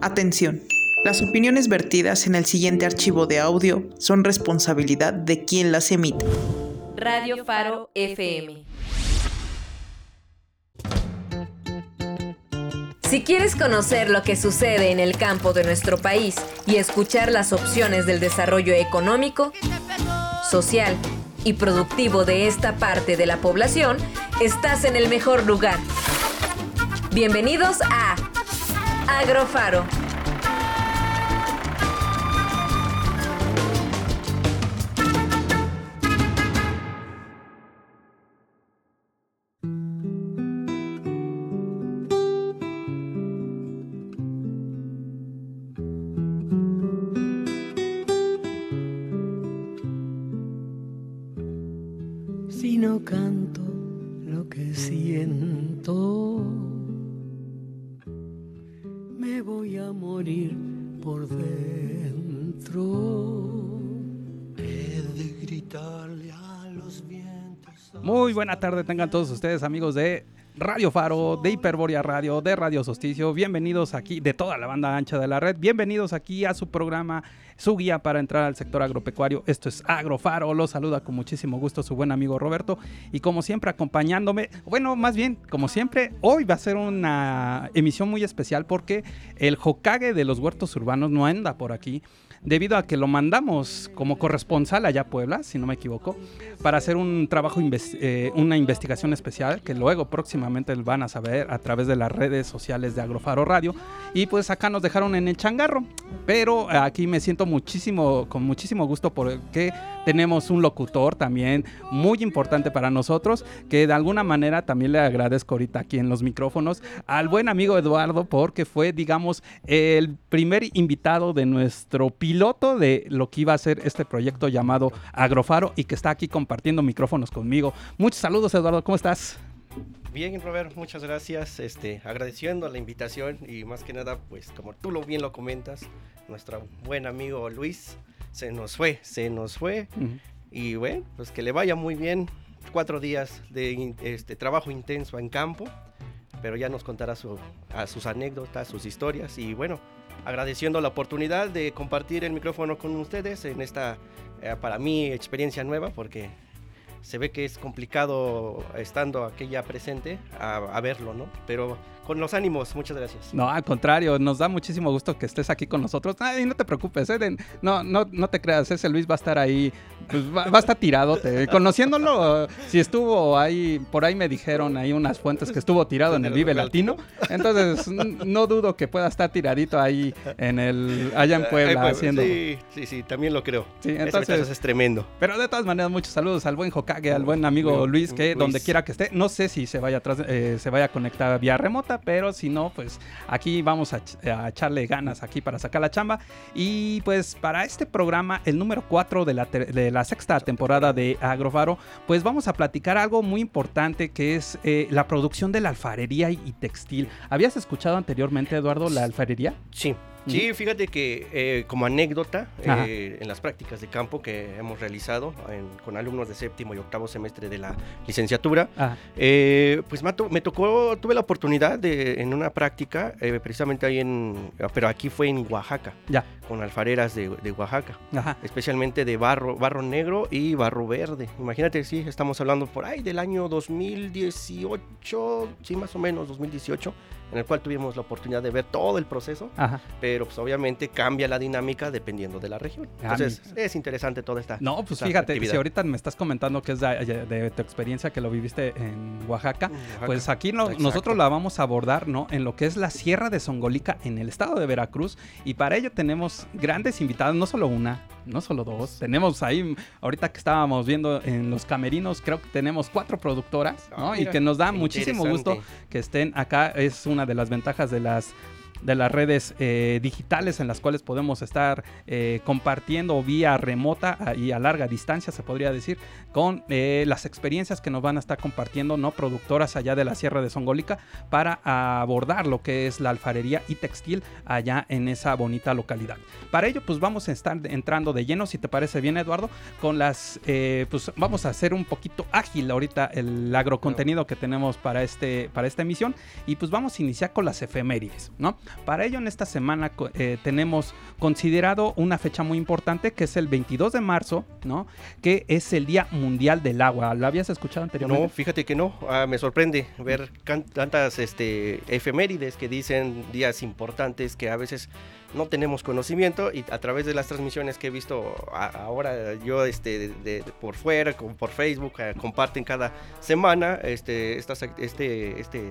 Atención. Las opiniones vertidas en el siguiente archivo de audio son responsabilidad de quien las emite. Radio Faro FM. Si quieres conocer lo que sucede en el campo de nuestro país y escuchar las opciones del desarrollo económico, social y productivo de esta parte de la población, estás en el mejor lugar. Bienvenidos a Agrofaro. Buena tarde tengan todos ustedes amigos de Radio Faro, de Hiperboria Radio, de Radio Solsticio. Bienvenidos aquí, de toda la banda ancha de la red. Bienvenidos aquí a su programa, su guía para entrar al sector agropecuario. Esto es Agrofaro. Los saluda con muchísimo gusto su buen amigo Roberto. Y como siempre, acompañándome, bueno, más bien, como siempre, hoy va a ser una emisión muy especial porque el Hokage de los huertos urbanos no anda por aquí debido a que lo mandamos como corresponsal allá Puebla, si no me equivoco, para hacer un trabajo, eh, una investigación especial que luego próximamente van a saber a través de las redes sociales de Agrofaro Radio. Y pues acá nos dejaron en el changarro, pero aquí me siento muchísimo, con muchísimo gusto porque tenemos un locutor también muy importante para nosotros, que de alguna manera también le agradezco ahorita aquí en los micrófonos al buen amigo Eduardo porque fue, digamos, el primer invitado de nuestro piloto de lo que iba a ser este proyecto llamado Agrofaro y que está aquí compartiendo micrófonos conmigo. Muchos saludos Eduardo, ¿cómo estás? Bien, Robert, muchas gracias. Este, agradeciendo la invitación y más que nada, pues como tú lo bien lo comentas, nuestro buen amigo Luis se nos fue, se nos fue y bueno, pues que le vaya muy bien. Cuatro días de este, trabajo intenso en campo, pero ya nos contará su- a sus anécdotas, sus historias y bueno, agradeciendo la oportunidad de compartir el micrófono con ustedes en esta, eh, para mí, experiencia nueva porque se ve que es complicado estando aquí ya presente a, a verlo, ¿no? Pero con los ánimos, muchas gracias. No, al contrario, nos da muchísimo gusto que estés aquí con nosotros. Ay, no te preocupes, Eden. No, no, no te creas, ese Luis va a estar ahí, pues va, va a estar tirado. conociéndolo, si estuvo ahí, por ahí me dijeron ahí unas fuentes que estuvo tirado en el Vive Latino. Entonces, no dudo que pueda estar tiradito ahí en el, allá en Eh, Puebla pues, haciendo. Sí, sí, sí, también lo creo. Sí, Ese entonces- muchacho es tremendo. Pero de todas maneras, muchos saludos al buen Hokage, al buen amigo Luis, que Luis. donde quiera que esté, no sé si se vaya, atrás, eh, se vaya a conectar vía remota, pero si no, pues aquí vamos a, ch- a echarle ganas aquí para sacar la chamba. Y pues para este programa, el número 4 de la, de la sexta temporada de Agrofaro, pues vamos a platicar algo muy importante que es eh, la producción de la alfarería y textil. ¿Habías escuchado anteriormente, Eduardo, la alfarería? Sí. Sí, fíjate que eh, como anécdota, eh, en las prácticas de campo que hemos realizado en- con alumnos de séptimo y octavo semestre de la licenciatura, Eh, pues me, to- me tocó, tuve la oportunidad de, en una práctica, eh, precisamente ahí en, pero aquí fue en Oaxaca, ya, con alfareras de, de Oaxaca, ajá. especialmente de barro, barro negro y barro verde. Imagínate, sí, estamos hablando por ahí del año 2018, sí, más o menos 2018, en el cual tuvimos la oportunidad de ver todo el proceso, Ajá. pero pues obviamente cambia la dinámica dependiendo de la región. Ah, Entonces, es interesante toda esta... No, pues esta fíjate, actividad. si ahorita me estás comentando que es de, de tu experiencia que lo viviste en Oaxaca, Oaxaca. pues aquí no- nosotros la vamos a abordar, ¿no? En lo que es la Sierra de Songolica en el estado de Veracruz y para ello tenemos grandes invitados, no solo una, no solo dos, tenemos ahí, ahorita que estábamos viendo en los camerinos, creo que tenemos cuatro productoras, ¿no? Ah, y que nos da muchísimo gusto que estén acá. Es una de las ventajas de las de las redes eh, digitales en las cuales podemos estar eh, compartiendo vía remota y a larga distancia, se podría decir, con eh, las experiencias que nos van a estar compartiendo, ¿no? Productoras allá de la Sierra de Songólica para abordar lo que es la alfarería y textil allá en esa bonita localidad. Para ello, pues vamos a estar entrando de lleno, si te parece bien, Eduardo, con las, pues vamos a hacer un poquito ágil ahorita el agrocontenido que tenemos para, este, para esta emisión y pues vamos a iniciar con las efemérides, ¿no? Para ello en esta semana eh, tenemos considerado una fecha muy importante que es el 22 de marzo, ¿no? Que es el Día Mundial del Agua. ¿Lo habías escuchado anteriormente? No, fíjate que no. Ah, me sorprende ver tantas este, efemérides que dicen días importantes que a veces no tenemos conocimiento y a través de las transmisiones que he visto ahora yo este, de- por fuera, como por Facebook, eh, comparten cada semana este, este, este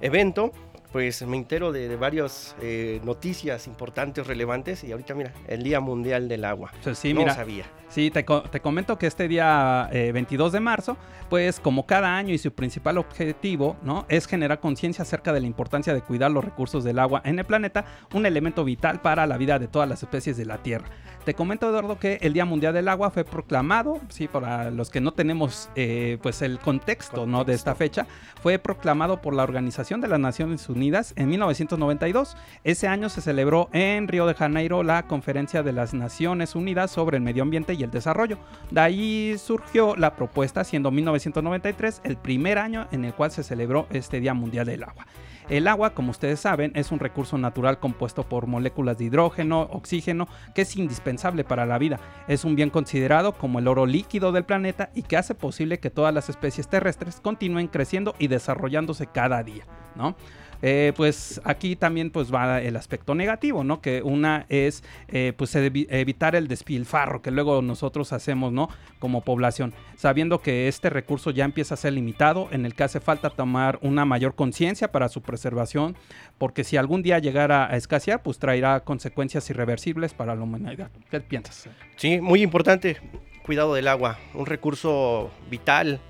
evento. Pues me entero de, de varias eh, noticias importantes, relevantes y ahorita mira, el Día Mundial del Agua. Pues sí, no mira, sabía. Sí, te, te comento que este día eh, 22 de marzo, pues como cada año y su principal objetivo, ¿no? Es generar conciencia acerca de la importancia de cuidar los recursos del agua en el planeta, un elemento vital para la vida de todas las especies de la Tierra. Te comento, Eduardo, que el Día Mundial del Agua fue proclamado, sí, para los que no tenemos, eh, pues el contexto, ¿no? De esta fecha, fue proclamado por la Organización de las Naciones Unidas en 1992. Ese año se celebró en Río de Janeiro la Conferencia de las Naciones Unidas sobre el Medio Ambiente y el Desarrollo. De ahí surgió la propuesta, siendo 1993 el primer año en el cual se celebró este Día Mundial del Agua. El agua, como ustedes saben, es un recurso natural compuesto por moléculas de hidrógeno, oxígeno, que es indispensable para la vida. Es un bien considerado como el oro líquido del planeta y que hace posible que todas las especies terrestres continúen creciendo y desarrollándose cada día, ¿no? Eh, pues aquí también pues va el aspecto negativo, ¿no? Que una es eh, pues evi- evitar el despilfarro que luego nosotros hacemos, ¿no? Como población, sabiendo que este recurso ya empieza a ser limitado, en el que hace falta tomar una mayor conciencia para su preservación, porque si algún día llegara a escasear, pues traerá consecuencias irreversibles para la humanidad. ¿Qué piensas? Sí, muy importante, cuidado del agua, un recurso vital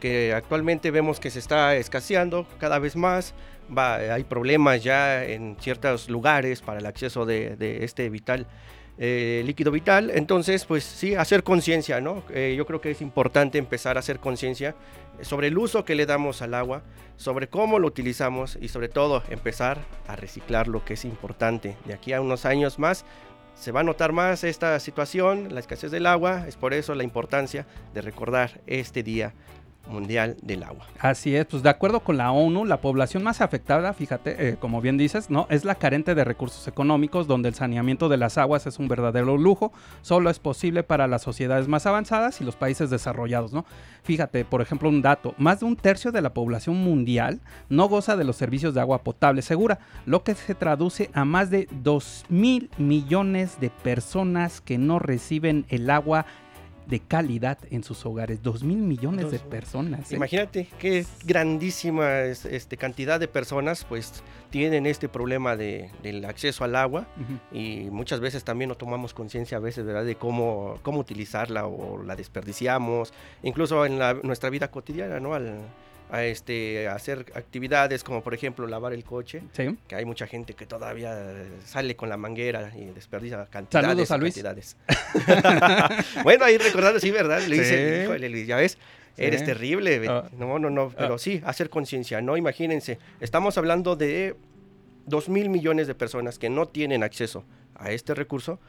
que actualmente vemos que se está escaseando cada vez más. Hay problemas ya en ciertos lugares para el acceso de, de este vital eh, líquido vital. Entonces, pues sí, hacer conciencia, ¿no? Eh, yo creo que es importante empezar a hacer conciencia sobre el uso que le damos al agua, sobre cómo lo utilizamos y sobre todo empezar a reciclar lo que es importante. De aquí a unos años más se va a notar más esta situación, la escasez del agua, es por eso la importancia de recordar este Día Mundial del Agua. Así es, pues de acuerdo con la ONU, la población más afectada, fíjate, eh, como bien dices, ¿no? Es la carente de recursos económicos, donde el saneamiento de las aguas es un verdadero lujo, solo es posible para las sociedades más avanzadas y los países desarrollados, ¿no? Fíjate, por ejemplo, un dato, más de un tercio de la población mundial no goza de los servicios de agua potable segura, lo que se traduce a más de 2 mil millones de personas que no reciben el agua de calidad en sus hogares. 2 mil millones de Dos- personas. ¿eh? Imagínate qué grandísima es- este, cantidad de personas pues tienen este problema de, del acceso al agua y muchas veces también no tomamos conciencia a veces, ¿verdad? De cómo, cómo utilizarla o la desperdiciamos, incluso en la- nuestra vida cotidiana, ¿no? Al, a este, hacer actividades como por ejemplo lavar el coche, Sí. que hay mucha gente que todavía sale con la manguera y desperdicia cantidades. Saludos a Luis. cantidades. bueno, ahí recordando, sí, ¿verdad? Dice, Sí. híjole, Luis, ya ves, eres terrible. Ah. No, no, no, pero Ah. sí, hacer conciencia, ¿no? Imagínense, estamos hablando de 2 mil millones de personas que no tienen acceso a este recurso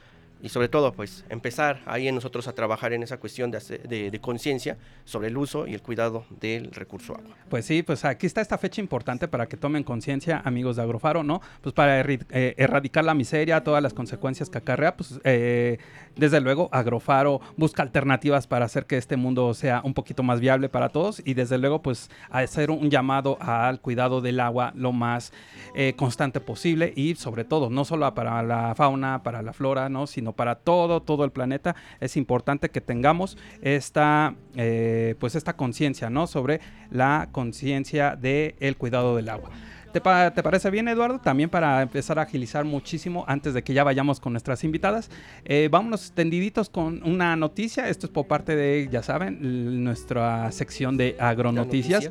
y sobre todo, pues, empezar ahí en nosotros a trabajar en esa cuestión de, de, de conciencia sobre el uso y el cuidado del recurso agua. Pues sí, pues aquí está esta fecha importante para que tomen conciencia, amigos de Agrofaro, ¿no? Pues para erri- eh, erradicar la miseria, todas las consecuencias que acarrea, pues eh, desde luego Agrofaro busca alternativas para hacer que este mundo sea un poquito más viable para todos y desde luego pues hacer un llamado al cuidado del agua lo más eh, constante posible y sobre todo no solo para la fauna, para la flora, ¿no? Sino para todo, todo el planeta. Es importante que tengamos esta, eh, pues esta conciencia, ¿no? Sobre la conciencia del cuidado del agua. ¿Te, pa- te parece bien, Eduardo? También para empezar a agilizar muchísimo antes de que ya vayamos con nuestras invitadas. Eh, vámonos tendiditos con una noticia. Esto es por parte de, ya saben, nuestra sección de agronoticias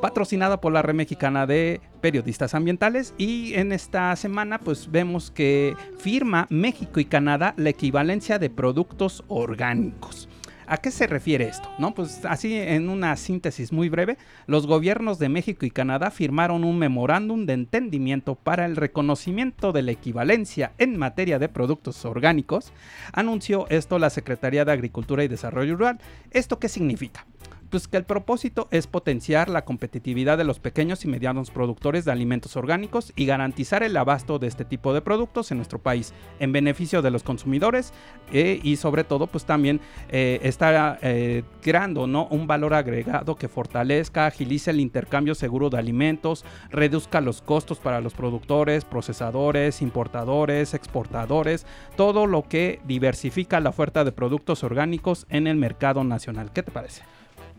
patrocinada por la Red Mexicana de Periodistas Ambientales y en esta semana pues vemos que firma México y Canadá la equivalencia de productos orgánicos. ¿A qué se refiere esto? Pues así en una síntesis muy breve, los gobiernos de México y Canadá firmaron un memorándum de entendimiento para el reconocimiento de la equivalencia en materia de productos orgánicos. Anunció esto la Secretaría de Agricultura y Desarrollo Rural. ¿Esto qué significa? Pues que el propósito es potenciar la competitividad de los pequeños y medianos productores de alimentos orgánicos y garantizar el abasto de este tipo de productos en nuestro país en beneficio de los consumidores eh, y sobre todo pues también eh, está eh, creando ¿no? un valor agregado que fortalezca, agilice el intercambio seguro de alimentos, reduzca los costos para los productores, procesadores, importadores, exportadores, todo lo que diversifica la oferta de productos orgánicos en el mercado nacional. ¿Qué te parece?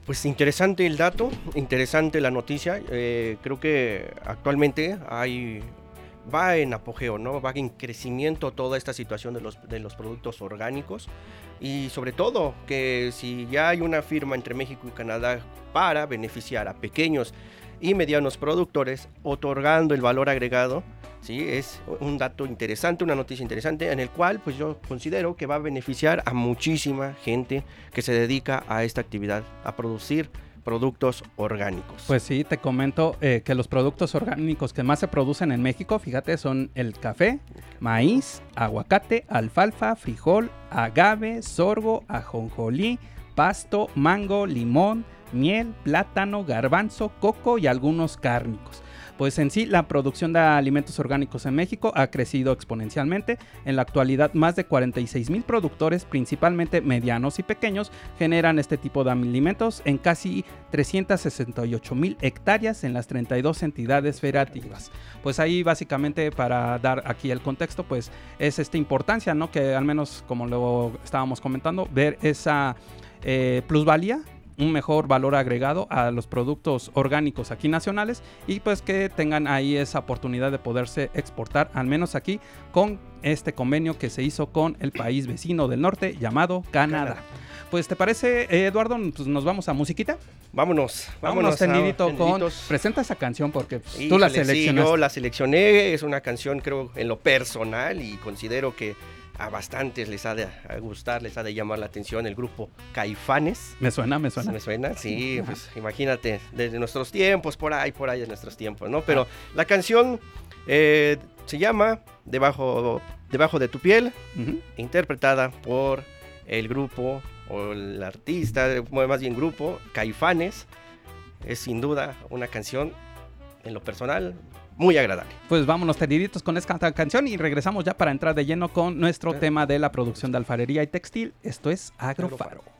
Pues interesante el dato, interesante la noticia. Eh, creo que actualmente hay va en apogeo, ¿no? Va en crecimiento toda esta situación de los, de los productos orgánicos y sobre todo que si ya hay una firma entre México y Canadá para beneficiar a pequeños y medianos productores, otorgando el valor agregado, ¿sí? Es un dato interesante, una noticia interesante, en el cual pues yo considero que va a beneficiar a muchísima gente que se dedica a esta actividad, a producir productos orgánicos. Pues sí, te comento eh, que los productos orgánicos que más se producen en México, fíjate, son el café, maíz, aguacate, alfalfa, frijol, agave, sorgo, ajonjolí, pasto, mango, limón, miel, plátano, garbanzo, coco y algunos cárnicos pues en sí la producción de alimentos orgánicos en México ha crecido exponencialmente. En la actualidad más de 46 mil productores, principalmente medianos y pequeños, generan este tipo de alimentos en casi 368 mil hectáreas en las 32 entidades federativas. Pues ahí básicamente para dar aquí el contexto, pues es esta importancia, ¿no? Que al menos como lo estábamos comentando, ver esa eh, plusvalía un mejor valor agregado a los productos orgánicos aquí nacionales y pues que tengan ahí esa oportunidad de poderse exportar, al menos aquí con este convenio que se hizo con el país vecino del norte llamado Canadá. Pues te parece, Eduardo, pues nos vamos a musiquita. Vámonos, vámonos, tendidito con. Presenta esa canción porque pues, tú la seleccionaste. yo la seleccioné, es una canción creo en lo personal y considero que a bastantes les ha de gustar, les ha de llamar la atención el grupo Caifanes. Me suena, me suena. Me suena, sí, pues imagínate, desde nuestros tiempos, por ahí, por ahí de nuestros tiempos, ¿no? Pero la canción eh, se llama Debajo, Debajo de tu piel, interpretada por el grupo o el artista, más bien grupo, Caifanes. Es sin duda una canción, en lo personal, muy agradable. Pues vámonos tendiditos con esta canción y regresamos ya para entrar de lleno con nuestro tema de la producción de alfarería y textil. Esto es Agrofaro.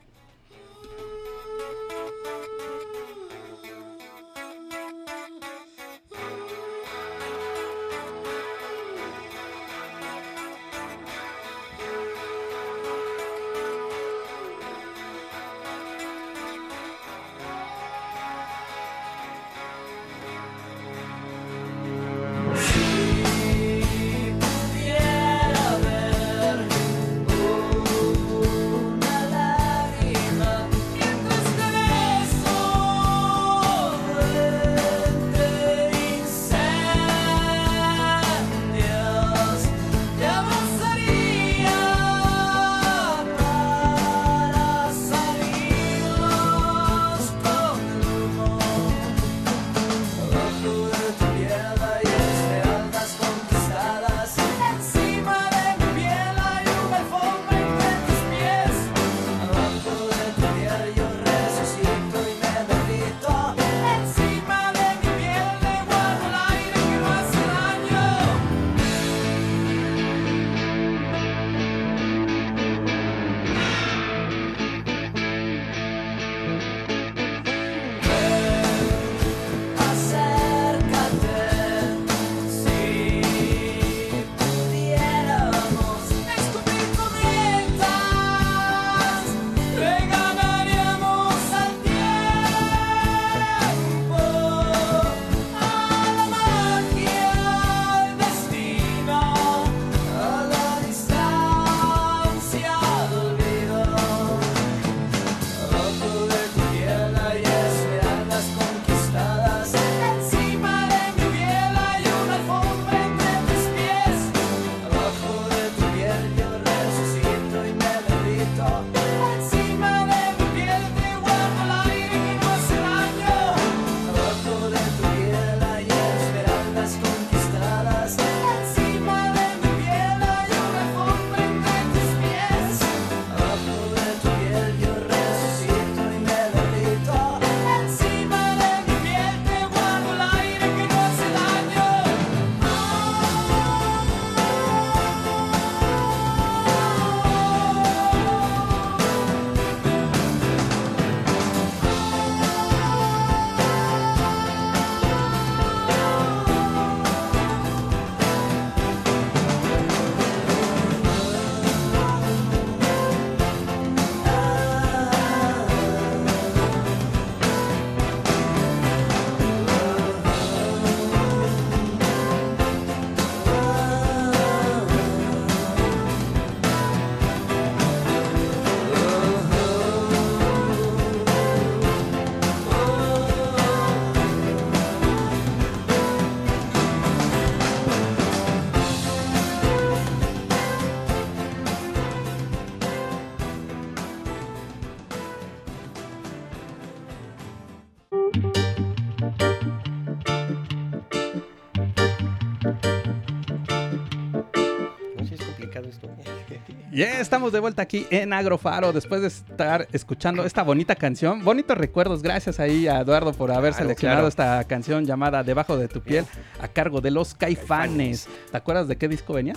Ya estamos de vuelta aquí en Agrofaro después de estar escuchando esta bonita canción. Bonitos recuerdos, gracias ahí a Eduardo por haber Claro, seleccionado claro. esta canción llamada Debajo de tu piel a cargo de los Caifanes. ¿Te acuerdas de qué disco venía?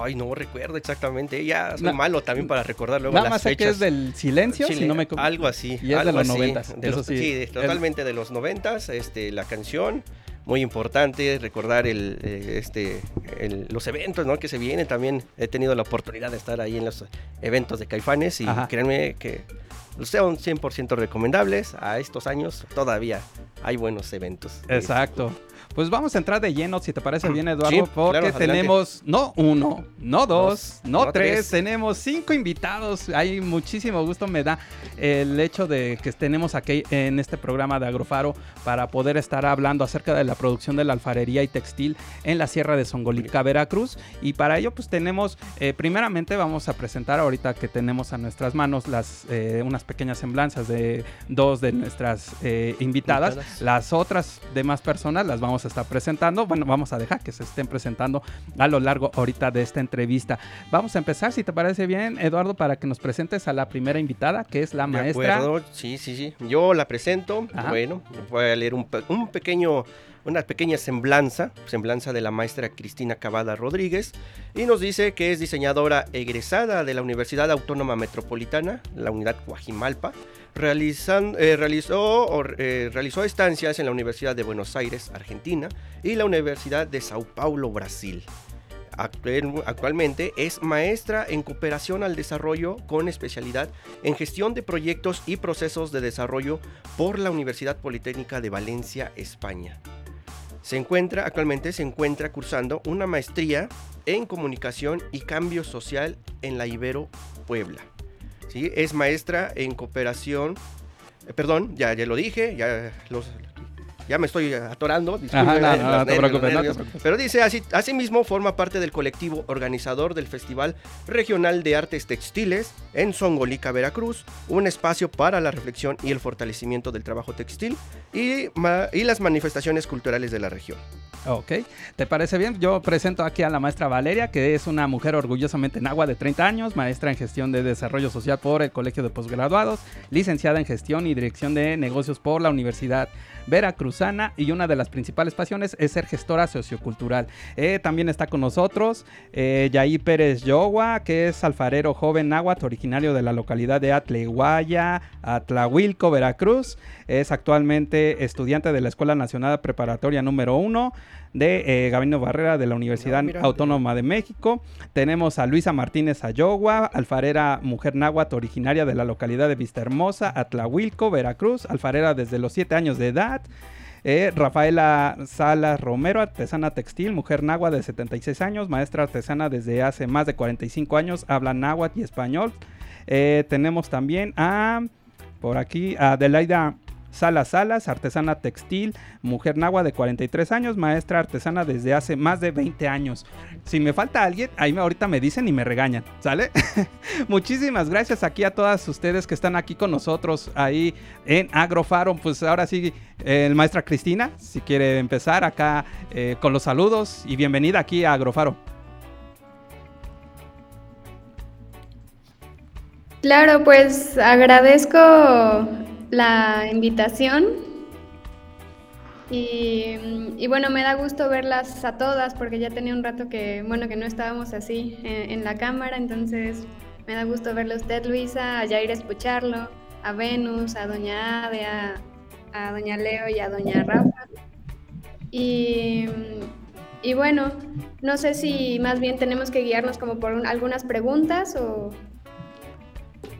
Ay, no recuerdo exactamente. Ya soy Na- malo también para recordar luego Nada las más sé que fechas. es del Silencio, Chile, si no me algo así. Y es de los noventas, sí. sí, de- totalmente de los noventas, este, la canción. Muy importante recordar el, eh, este, el- los eventos ¿no? que se vienen. También he tenido la oportunidad de estar ahí en los eventos de Caifanes y Ajá. créanme que son 100% recomendables. A estos años todavía hay buenos eventos. Exacto. Pues vamos a entrar de lleno, si te parece bien, Eduardo, Sí, porque claro, tenemos no uno, no dos, Dos, no, no tres, tres. tenemos cinco invitados. Hay muchísimo gusto, me da el hecho de que tenemos aquí en este programa de Agrofaro para poder estar hablando acerca de la producción de la alfarería y textil en la Sierra de Songolica, Veracruz. Y para ello, pues tenemos, eh, primeramente vamos a presentar ahorita que tenemos a nuestras manos las eh, unas pequeñas semblanzas de dos de nuestras eh, invitadas. Invitadas. Las otras demás personas las vamos a estar presentando. Bueno, vamos a dejar que se estén presentando a lo largo ahorita de esta entrevista. Vamos a empezar, si te parece bien, Eduardo, para que nos presentes a la primera invitada, que es la De maestra. acuerdo, sí, sí, sí. Yo la presento. Ajá. Bueno, voy a leer un, un pequeño, una pequeña semblanza, semblanza de la maestra Cristina Cavada Rodríguez, y nos dice que es diseñadora egresada de la Universidad Autónoma Metropolitana, la unidad Guajimalpa. Eh, realizó, eh, realizó estancias en la Universidad de Buenos Aires, Argentina, y la Universidad de Sao Paulo, Brasil. Actualmente es maestra en cooperación al desarrollo con especialidad en gestión de proyectos y procesos de desarrollo por la Universidad Politécnica de Valencia, España. Se encuentra, actualmente se encuentra cursando una maestría en comunicación y cambio social en la Ibero Puebla. ¿Sí? Es maestra en cooperación, eh, perdón, ya, ya lo dije, ya, los- ya me estoy atorando. Ajá, no, no, no te preocupes, te. Pero dice, así, asimismo forma parte del colectivo organizador del Festival Regional de Artes Textiles en Songolica, Veracruz, un espacio para la reflexión y el fortalecimiento del trabajo textil y, las manifestaciones culturales de la región. Ok, ¿te parece bien? Yo presento aquí a la maestra Valeria, que es una mujer orgullosamente nagua de 30 años, maestra en gestión de desarrollo social por el Colegio de Postgraduados, licenciada en gestión y dirección de negocios por la Universidad Veracruzana y una de las principales pasiones es ser gestora sociocultural. Eh, también está con nosotros eh, Pérez Yogua, que es alfarero joven náhuatl, originario de la localidad de Atlehuaya, Atlahuilco, Veracruz. Es actualmente estudiante de la Escuela Nacional Preparatoria número 1 de eh, Gabino Barrera de la Universidad mira. Autónoma de México. Tenemos a Luisa Martínez Ayogua, alfarera mujer náhuatl originaria de la localidad de Vista Hermosa, Atlahuilco, Veracruz, alfarera desde los 7 años de edad. Eh, Rafaela Salas Romero, artesana textil, mujer náhuatl de 76 años, maestra artesana desde hace más de 45 años, habla náhuatl y español. Eh, tenemos también a, por aquí, a Adelaida Salas Salas, artesana textil, mujer náhuatl de 43 años, maestra artesana desde hace más de 20 años. Si me falta alguien, ahí ahorita me dicen y me regañan, ¿sale? Muchísimas gracias aquí a todas ustedes que están aquí con nosotros ahí en Agrofaro. Pues ahora sí, eh, el maestra Cristina, si quiere empezar acá eh, con los saludos y bienvenida aquí a Agrofaro. Claro, pues agradezco la invitación y, bueno, me da gusto verlas a todas porque ya tenía un rato que, bueno, que no estábamos así en, en la cámara, entonces me da gusto verle a usted, Luisa, a Jair escucharlo, a Venus, a Doña Ade, a, a Doña Leo y a Doña Rafa. Y, y bueno, no sé si más bien tenemos que guiarnos como por un- algunas preguntas o...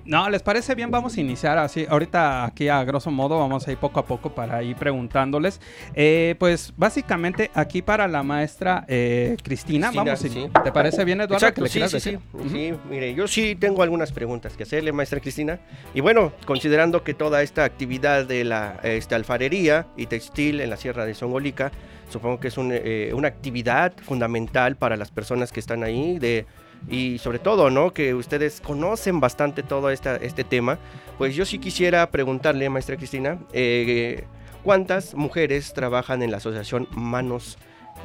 No, ¿les parece bien? Vamos a iniciar así. Ahorita aquí a grosso modo vamos a ir poco a poco para ir preguntándoles. Eh, pues básicamente aquí para la maestra eh, Cristina, Cristina, vamos. a- sí. ¿Te parece bien, Eduardo? Exacto, que le sí, sí, sí, decir? Sí. Mire, yo sí tengo algunas preguntas que hacerle, maestra Cristina. Y bueno, considerando que toda esta actividad de la este, alfarería y textil en la Sierra de Songolica, supongo que es un, eh, una actividad fundamental para las personas que están ahí de y sobre todo, ¿no? Que ustedes conocen bastante todo este tema. Pues yo sí quisiera preguntarle, maestra Cristina, eh, ¿cuántas mujeres trabajan en la asociación Manos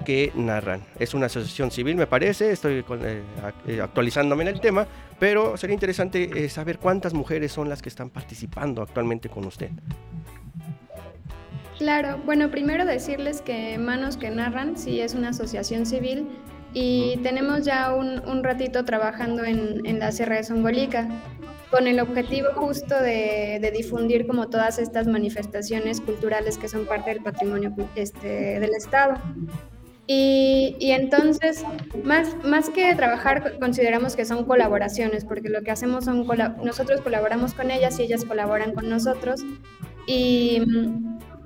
que narran. Es una asociación civil, me parece, estoy eh, eh, actualizándome en el tema, pero sería interesante saber cuántas mujeres son las que están participando actualmente con usted. Claro, bueno, primero decirles que Manos que Narran sí es una asociación civil y tenemos ya un, un ratito trabajando en, en, la Sierra de Songolica con el objetivo justo de, de, difundir como todas estas manifestaciones culturales que son parte del patrimonio este, del Estado. Y, y, entonces, más, más que trabajar, consideramos que son colaboraciones, porque lo que hacemos son, nosotros colaboramos con ellas y ellas colaboran con nosotros. Y,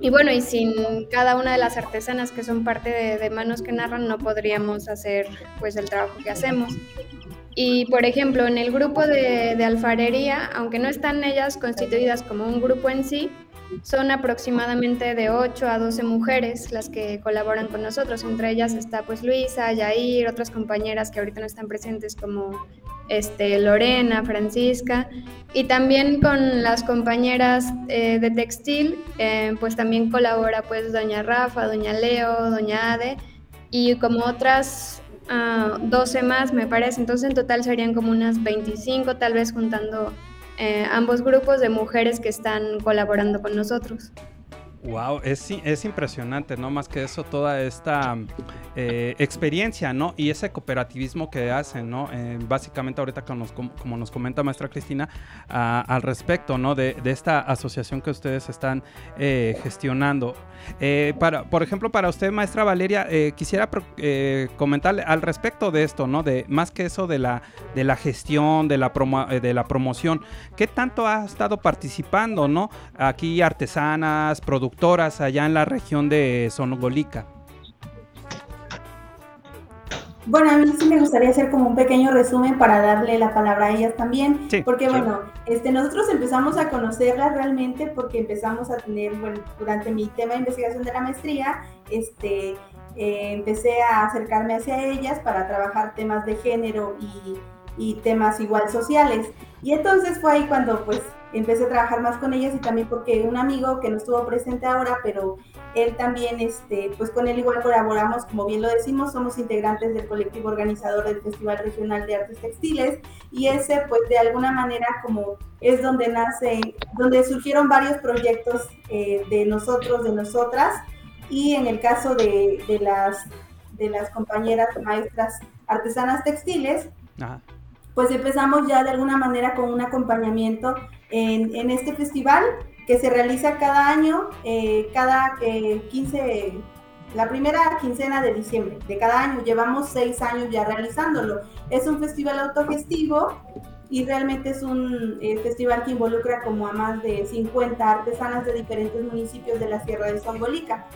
y bueno, y sin cada una de las artesanas que son parte de, de, Manos que Narran, no podríamos hacer pues el trabajo que hacemos. Y por ejemplo, en el grupo de, de alfarería, aunque no están ellas constituidas como un grupo en sí, son aproximadamente de 8 a 12 mujeres las que colaboran con nosotros. Entre ellas está pues Luisa, Yair, otras compañeras que ahorita no están presentes como este, Lorena, Francisca. Y también con las compañeras eh, de textil, eh, pues también colabora pues doña Rafa, doña Leo, doña Ade y como otras uh, 12 más me parece. Entonces en total serían como unas 25 tal vez juntando eh, ambos grupos de mujeres que están colaborando con nosotros. Wow, es, es impresionante, ¿no? Más que eso, toda esta eh, experiencia, ¿no? Y ese cooperativismo que hacen, ¿no? Eh, básicamente ahorita como nos, como nos comenta maestra Cristina uh, al respecto, ¿no? De, de, esta asociación que ustedes están eh, gestionando. Para, por ejemplo, para usted, maestra Valeria, quisiera comentarle al respecto de esto, ¿no? De más que eso de la, de la gestión, de la, promo, de la promoción, ¿qué tanto ha estado participando, ¿no? Aquí artesanas, productores, allá en la región de Sonogolica? Bueno, a mí sí me gustaría hacer como un pequeño resumen para darle la palabra a ellas también, sí, porque sí. bueno, este, nosotros empezamos a conocerlas realmente porque empezamos a tener, bueno, durante mi tema de investigación de la maestría, este, eh, empecé a acercarme hacia ellas para trabajar temas de género y, y temas igual sociales. Y entonces fue ahí cuando pues empecé a trabajar más con ellas y también porque un amigo que no estuvo presente ahora, pero él también, este, pues con él igual colaboramos, como bien lo decimos, somos integrantes del colectivo organizador del Festival Regional de Artes Textiles y ese pues de alguna manera como es donde nace, donde surgieron varios proyectos eh, de nosotros, de nosotras y en el caso de, de, las, de las compañeras maestras artesanas textiles, Ajá. pues empezamos ya de alguna manera con un acompañamiento en, en este festival que se realiza cada año, eh, cada eh, 15, la primera quincena de diciembre de cada año. Llevamos seis años ya realizándolo. Es un festival autogestivo y realmente es un eh, festival que involucra como a más de 50 artesanas de diferentes municipios de la Sierra de Songolica.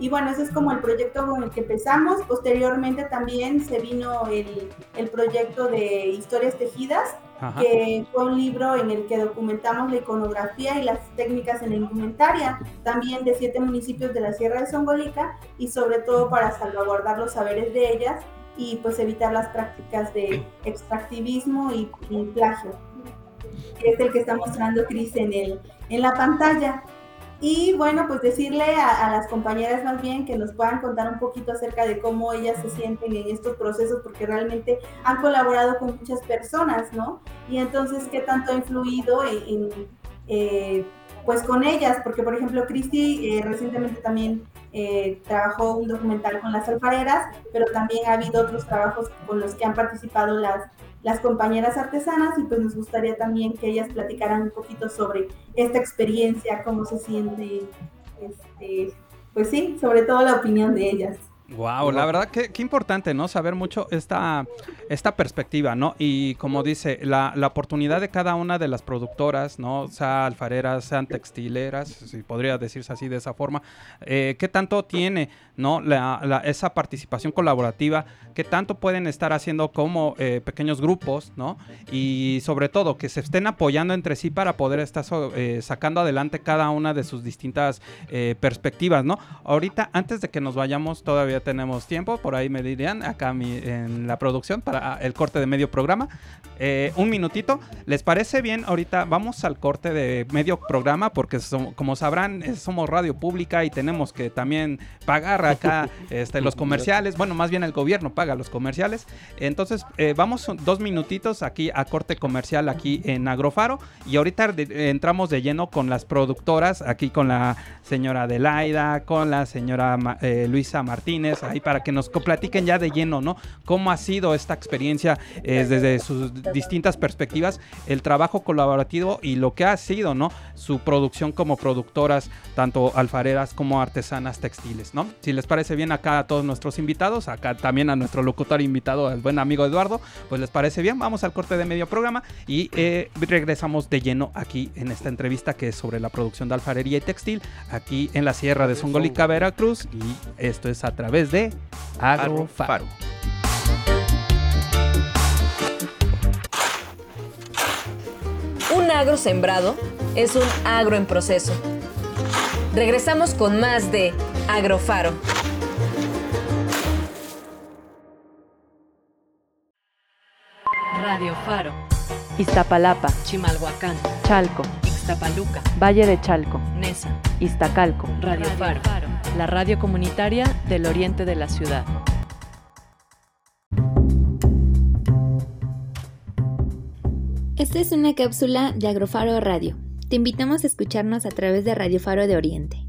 Y bueno, ese es como el proyecto con el que empezamos. Posteriormente también se vino el, el proyecto de Historias Tejidas, Que fue un libro en el que documentamos la iconografía y las técnicas en la indumentaria, también de siete municipios de la Sierra de Songolica, y sobre todo para salvaguardar los saberes de ellas y pues evitar las prácticas de extractivismo y, plagio. Es el que está mostrando Cris en, en la pantalla. Y bueno, pues decirle a, las compañeras más bien que nos puedan contar un poquito acerca de cómo ellas se sienten en estos procesos, porque realmente han colaborado con muchas personas, ¿no? Y entonces, ¿qué tanto ha influido en eh, pues con ellas? Porque, por ejemplo, Cristi eh, recientemente también eh, trabajó un documental con las alfareras, pero también ha habido otros trabajos con los que han participado las las compañeras artesanas y pues nos gustaría también que ellas platicaran un poquito sobre esta experiencia, cómo se siente, este, pues sí, sobre todo la opinión de ellas. Wow, la verdad que, importante, ¿no? Saber mucho esta, esta perspectiva, ¿no? Y como dice, la, la, oportunidad de cada una de las productoras, ¿no? Sea alfareras, sean textileras, si podría decirse así de esa forma, eh, ¿qué tanto tiene, ¿no? La, esa participación colaborativa, qué tanto pueden estar haciendo como eh, pequeños grupos, ¿no? Y sobre todo, que se estén apoyando entre sí para poder estar eh, sacando adelante cada una de sus distintas eh, perspectivas, ¿no? Ahorita, antes de que nos vayamos, todavía todavía tenemos tiempo, por ahí me dirían acá en la producción para el corte de medio programa. Eh, un minutito. ¿Les parece bien? Ahorita vamos al corte de medio programa porque como sabrán somos radio pública y tenemos que también pagar acá este, los comerciales. Bueno, más bien el gobierno paga los comerciales. Entonces eh, vamos dos minutitos aquí a corte comercial aquí en Agrofaro y ahorita entramos de lleno con las productoras, aquí con la señora Adelaida, con la señora eh, Luisa Martínez, ahí para que nos platiquen ya de lleno, ¿no? Cómo ha sido esta experiencia desde sus distintas perspectivas, el trabajo colaborativo y lo que ha sido, ¿no? Su producción como productoras, tanto alfareras como artesanas textiles, ¿no? Si les parece bien acá a todos nuestros invitados, acá también a nuestro locutor invitado, el buen amigo Eduardo, pues les parece bien, vamos al corte de medio programa y eh, regresamos de lleno aquí en esta entrevista que es sobre la producción de alfarería y textil aquí en la Sierra de Songolica, Veracruz y esto es a través de Agrofaro. Un agro sembrado es un agro en proceso. Regresamos con más de Agrofaro. Radio Faro. Iztapalapa. Chimalhuacán. Chalco. Ixtapaluca. Valle de Chalco. Nesa. Iztacalco. Radio, Faro. La radio comunitaria del oriente de la ciudad. Esta es una cápsula de Agrofaro Radio. Te invitamos a escucharnos a través de Radio Faro de Oriente.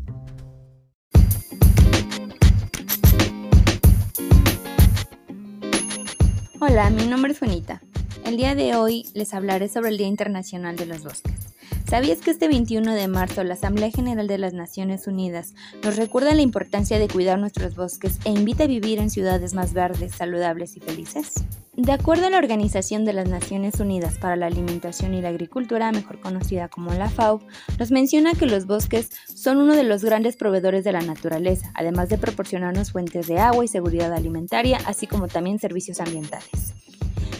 Hola, mi nombre es Juanita. El día de hoy les hablaré sobre el Día Internacional de los Bosques. ¿Sabías que este 21 de marzo la Asamblea General de las Naciones Unidas nos recuerda la importancia de cuidar nuestros bosques e invita a vivir en ciudades más verdes, saludables y felices? De acuerdo a la Organización de las Naciones Unidas para la Alimentación y la Agricultura, mejor conocida como la FAO, nos menciona que los bosques son uno de los grandes proveedores de la naturaleza, además de proporcionarnos fuentes de agua y seguridad alimentaria, así como también servicios ambientales.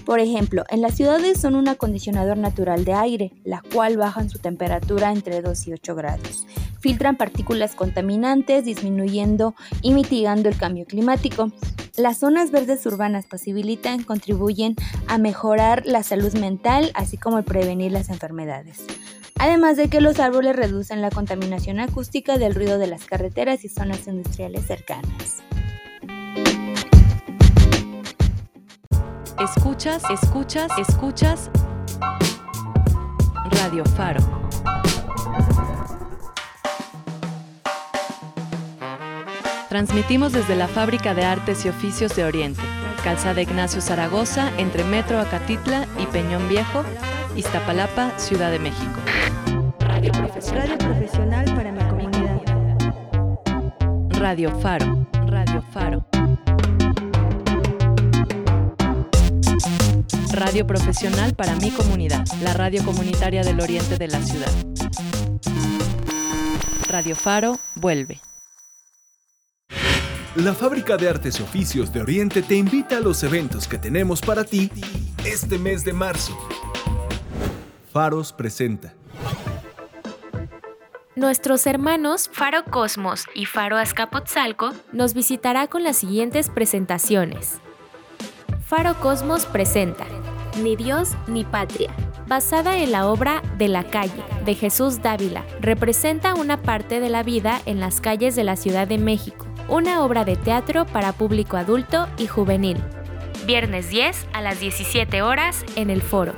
Por ejemplo, en las ciudades son un acondicionador natural de aire, la cual bajan su temperatura entre 2 y 8 grados. Filtran partículas contaminantes, disminuyendo y mitigando el cambio climático. Las zonas verdes urbanas posibilitan, contribuyen a mejorar la salud mental, así como prevenir las enfermedades. Además de que los árboles reducen la contaminación acústica del ruido de las carreteras y zonas industriales cercanas. Escuchas, escuchas, escuchas. Radio Faro. Transmitimos desde la Fábrica de Artes y Oficios de Oriente, Calzada Ignacio Zaragoza, entre Metro Acatitla y Peñón Viejo, Iztapalapa, Ciudad de México. Radio profesional para mi comunidad. Radio Faro. Radio Faro. Radio profesional para mi comunidad, la radio comunitaria del oriente de la ciudad. Radio Faro vuelve. La Fábrica de Artes y Oficios de Oriente te invita a los eventos que tenemos para ti este mes de marzo. Faros presenta. Nuestros hermanos Faro Cosmos y Faro Azcapotzalco nos visitará con las siguientes presentaciones. Faro Cosmos presenta Ni Dios ni Patria, basada en la obra De la calle, de Jesús Dávila. Representa una parte de la vida en las calles de la Ciudad de México, una obra de teatro para público adulto y juvenil. Viernes 10 a las 17 horas en el foro.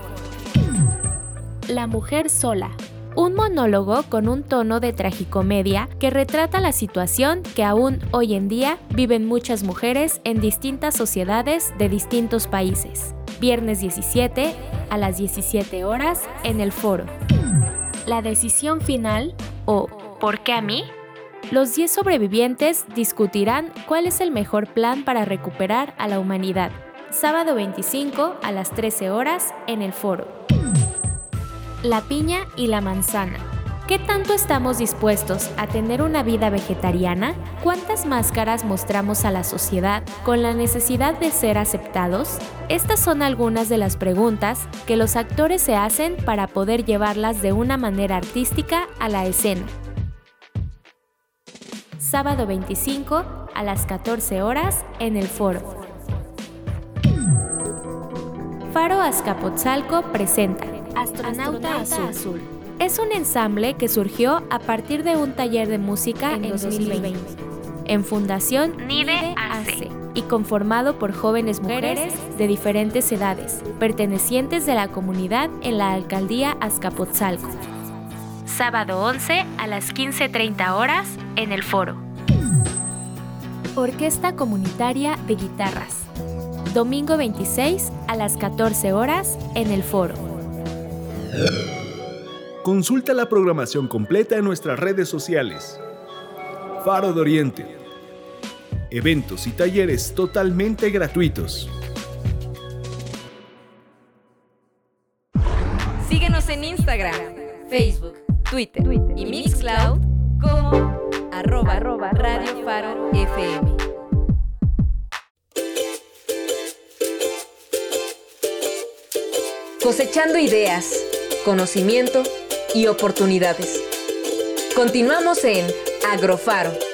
La mujer sola, un monólogo con un tono de tragicomedia que retrata la situación que aún hoy en día viven muchas mujeres en distintas sociedades de distintos países. Viernes 17 a las 17 horas en el foro. La decisión final o ¿por qué a mí? Los 10 sobrevivientes discutirán cuál es el mejor plan para recuperar a la humanidad. Sábado 25 a las 13 horas en el foro la piña y la manzana. ¿Qué tanto estamos dispuestos a tener una vida vegetariana? ¿Cuántas máscaras mostramos a la sociedad con la necesidad de ser aceptados? Estas son algunas de las preguntas que los actores se hacen para poder llevarlas de una manera artística a la escena. Sábado 25 a las 14 horas en el foro. Faro Azcapotzalco presenta Astronauta, Azul. Es un ensamble que surgió a partir de un taller de música en, 2020, en Fundación NIDE AC y conformado por jóvenes mujeres de diferentes edades, pertenecientes de la comunidad en la alcaldía Azcapotzalco. Sábado 11 a las 15.30 horas en el foro. Orquesta Comunitaria de Guitarras. Domingo 26 a las 14 horas en el foro. Consulta la programación completa en nuestras redes sociales. Faro de Oriente. Eventos y talleres totalmente gratuitos. Síguenos en Instagram, Facebook, Twitter, y Mixcloud como arroba, Radio Faro FM. Cosechando ideas, conocimiento y oportunidades. Continuamos en Agrofaro.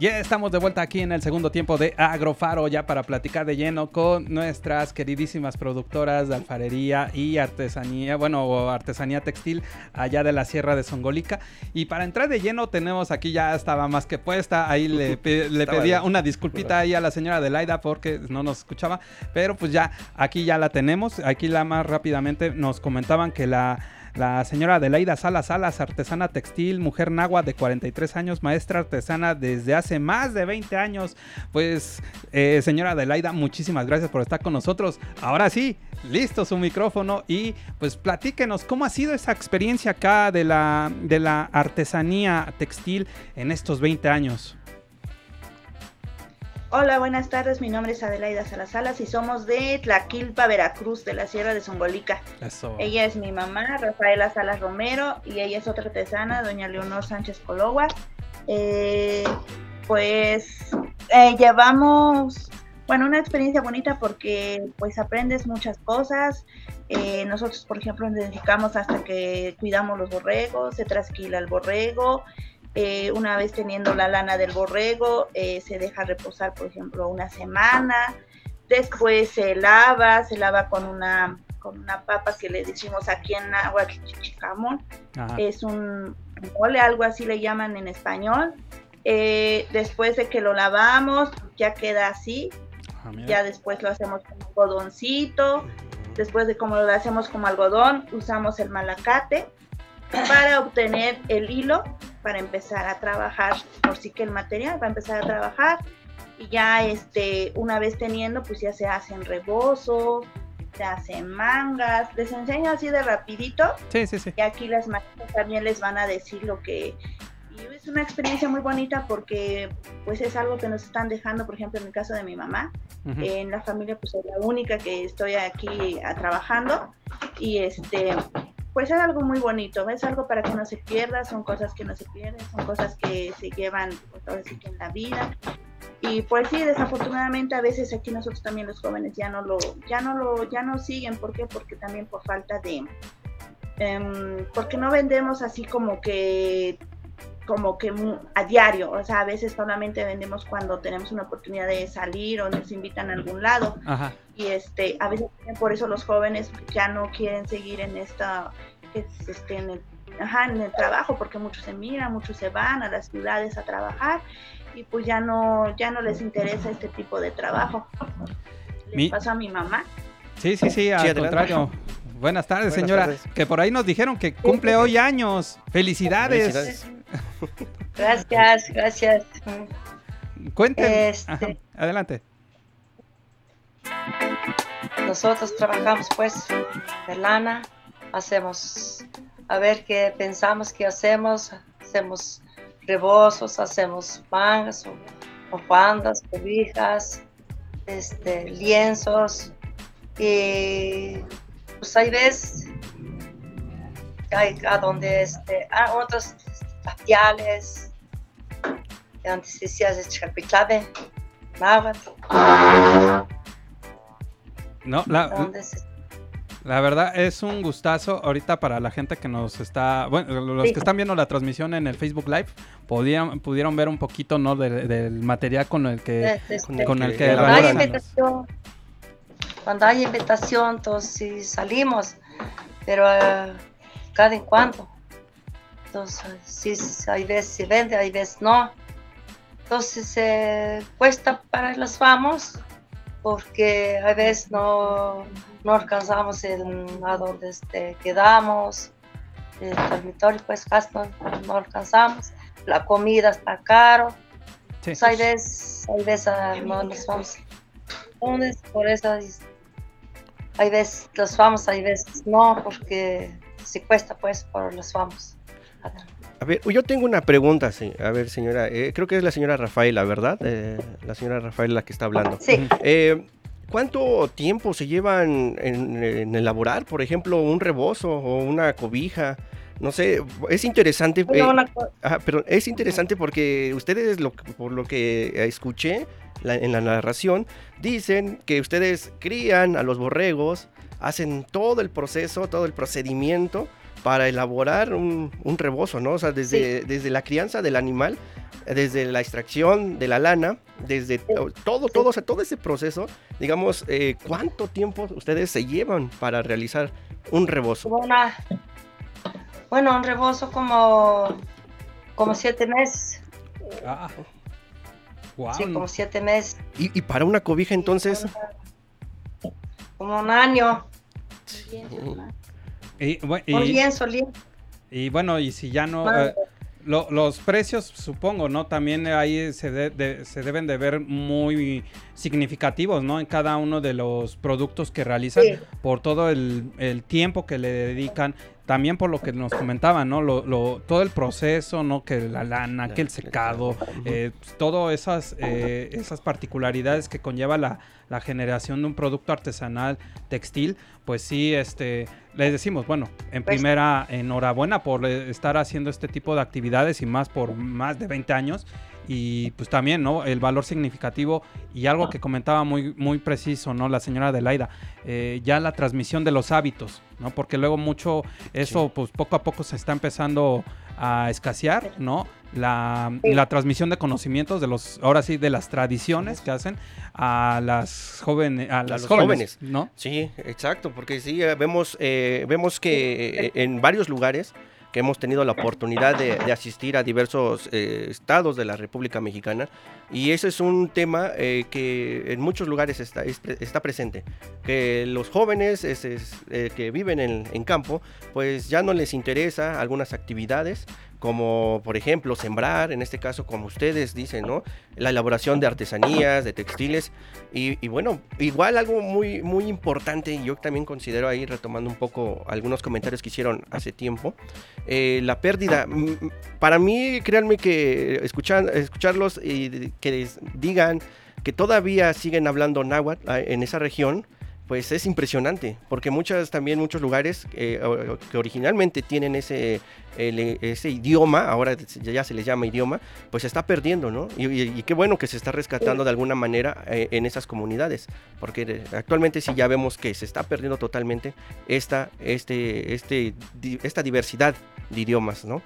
Ya estamos de vuelta aquí en el segundo tiempo de Agrofaro, ya para platicar de lleno con nuestras queridísimas productoras de alfarería y artesanía, bueno, artesanía textil allá de la Sierra de Songolica. Y para entrar de lleno tenemos aquí ya estaba más que puesta, ahí le, le pedía una disculpita ahí a la señora Delaida porque no nos escuchaba, pero pues ya aquí ya la tenemos, aquí la más rápidamente nos comentaban que la la señora Adelaida Salas Salas, artesana textil, mujer nagua de 43 años, maestra artesana desde hace más de 20 años. Pues, eh, señora Adelaida, muchísimas gracias por estar con nosotros. Ahora sí, listo su micrófono y pues platíquenos cómo ha sido esa experiencia acá de la, de la artesanía textil en estos 20 años. Hola, buenas tardes. Mi nombre es Adelaida Salasalas y somos de Tlaquilpa, Veracruz, de la Sierra de Zongolica. Ella es mi mamá, Rafaela Salas Romero, y ella es otra artesana, doña Leonor Sánchez Cologua. Eh, pues eh, llevamos, bueno, una experiencia bonita porque pues aprendes muchas cosas. Eh, nosotros, por ejemplo, nos dedicamos hasta que cuidamos los borregos, se trasquila el borrego, eh, una vez teniendo la lana del borrego, eh, se deja reposar, por ejemplo, una semana. Después se lava, se lava con una, con una papa que le decimos aquí en agua chichicamón. Es un mole, algo así le llaman en español. Eh, después de que lo lavamos, ya queda así. Ah, ya después lo hacemos como algodoncito. Después de como lo hacemos como algodón, usamos el malacate para obtener el hilo para empezar a trabajar, por sí que el material va a empezar a trabajar y ya este, una vez teniendo, pues ya se hacen rebozos, se hacen mangas, les enseño así de rapidito. Sí, sí, sí. Y aquí las maestras también les van a decir lo que... Y es una experiencia muy bonita porque pues es algo que nos están dejando, por ejemplo, en el caso de mi mamá, en la familia pues es la única que estoy aquí a, trabajando y este pues es algo muy bonito, es algo para que no se pierda, son cosas que no se pierden, son cosas que se llevan pues, en la vida. Y pues sí, desafortunadamente a veces aquí nosotros también los jóvenes ya no lo, ya no lo, ya no siguen, ¿por qué? Porque también por falta de, em, porque no vendemos así como que como que a diario, o sea, a veces solamente vendemos cuando tenemos una oportunidad de salir o nos invitan a algún lado. Y este, a veces por eso los jóvenes ya no quieren seguir en esta, este, en el, en el trabajo, porque muchos se miran, muchos se van a las ciudades a trabajar y pues ya no, ya no les interesa este tipo de trabajo. Les pasó a mi mamá. Sí, sí, sí, al contrario. Buenas tardes, señora. Que por ahí nos dijeron que cumple hoy años. Felicidades. Gracias, gracias. Cuéntenme. Este, adelante. Nosotros trabajamos pues de lana, hacemos, a ver qué pensamos que hacemos, hacemos rebozos, hacemos mangas, bufandas, cobijas, este, lienzos, y pues hay veces hay a donde este, a otros tapiales, antes decías chapiclave, náhuatl. No, la, la verdad es un gustazo ahorita para la gente que nos está, bueno, los que están viendo la transmisión en el Facebook Live, podían, pudieron ver un poquito, ¿no? del material con el que, con el que, cuando, hay invitación, cuando hay invitación, entonces salimos, pero uh, cada en cuando. Entonces, sí, hay veces se vende, hay veces no. Entonces, eh, cuesta para los vamos, porque a veces no, no alcanzamos el, a donde este, quedamos, el dormitorio pues casi no, alcanzamos, la comida está caro, sí. hay veces, hay veces ah, no nos vamos, por eso hay veces los vamos, hay veces no, porque si cuesta pues por los vamos. A ver, yo tengo una pregunta, a ver señora, eh, creo que es la señora Rafaela, ¿verdad? Eh, la señora Rafaela la que está hablando. Sí. Eh, ¿Cuánto tiempo se llevan en, elaborar, por ejemplo, un rebozo o una cobija? No sé, es interesante. pero es interesante porque ustedes, lo, por lo que escuché en la narración, dicen que ustedes crían a los borregos, hacen todo el proceso, todo el procedimiento para elaborar un, rebozo, ¿no? O sea, desde, desde la crianza del animal, desde la extracción de la lana, desde todo, todo, o sea, todo ese proceso, digamos, eh, ¿cuánto tiempo ustedes se llevan para realizar un rebozo? bueno, un rebozo como, como siete meses. Ah. Wow. Sí, como siete meses. ¿Y, ¿Y, para una cobija entonces? Como un año. Sí. Y, y, y bueno, y si ya no... Eh, los precios, supongo, ¿no? También ahí se, se deben de ver muy significativos, ¿no? En cada uno de los productos que realizan, por todo el, el, tiempo que le dedican, también por lo que nos comentaban, ¿no? Lo, lo, todo el proceso, ¿no? Que la lana, que el secado, eh, todas esas, eh, esas particularidades que conlleva la, la, generación de un producto artesanal textil, pues sí, este, les decimos, bueno, en pues primera, enhorabuena por estar haciendo este tipo de actividades y más por más de 20 años y pues también, ¿no? El valor significativo y algo que comentaba muy, muy preciso, ¿no? La señora Adelaida, eh, ya la transmisión de los hábitos, ¿no? Porque luego mucho eso, pues poco a poco se está empezando a escasear, ¿no? La, la, transmisión de conocimientos de los, ahora sí, de las tradiciones que hacen a las jóvenes, a las jóvenes, ¿no? Sí, exacto, porque sí, eh, vemos, eh, vemos que en varios lugares que hemos tenido la oportunidad de, asistir a diversos eh, estados de la República Mexicana. Y ese es un tema eh, que en muchos lugares está, está presente, que los jóvenes eh, que viven en, en campo pues ya no les interesa algunas actividades como por ejemplo sembrar, en este caso como ustedes dicen, ¿no? La elaboración de artesanías, de textiles y, bueno, igual algo muy, muy importante, y yo también considero ahí retomando un poco algunos comentarios que hicieron hace tiempo, eh, la pérdida, para mí créanme que escuchar, escucharlos y que digan que todavía siguen hablando náhuatl ah, en esa región, pues es impresionante, porque muchas también muchos lugares eh, que originalmente tienen ese, ese idioma, ahora ya se les llama idioma, pues se está perdiendo, ¿no? Y, qué bueno que se está rescatando de alguna manera eh, en esas comunidades, porque actualmente sí ya vemos que se está perdiendo totalmente esta, este, este, esta diversidad de idiomas, ¿no?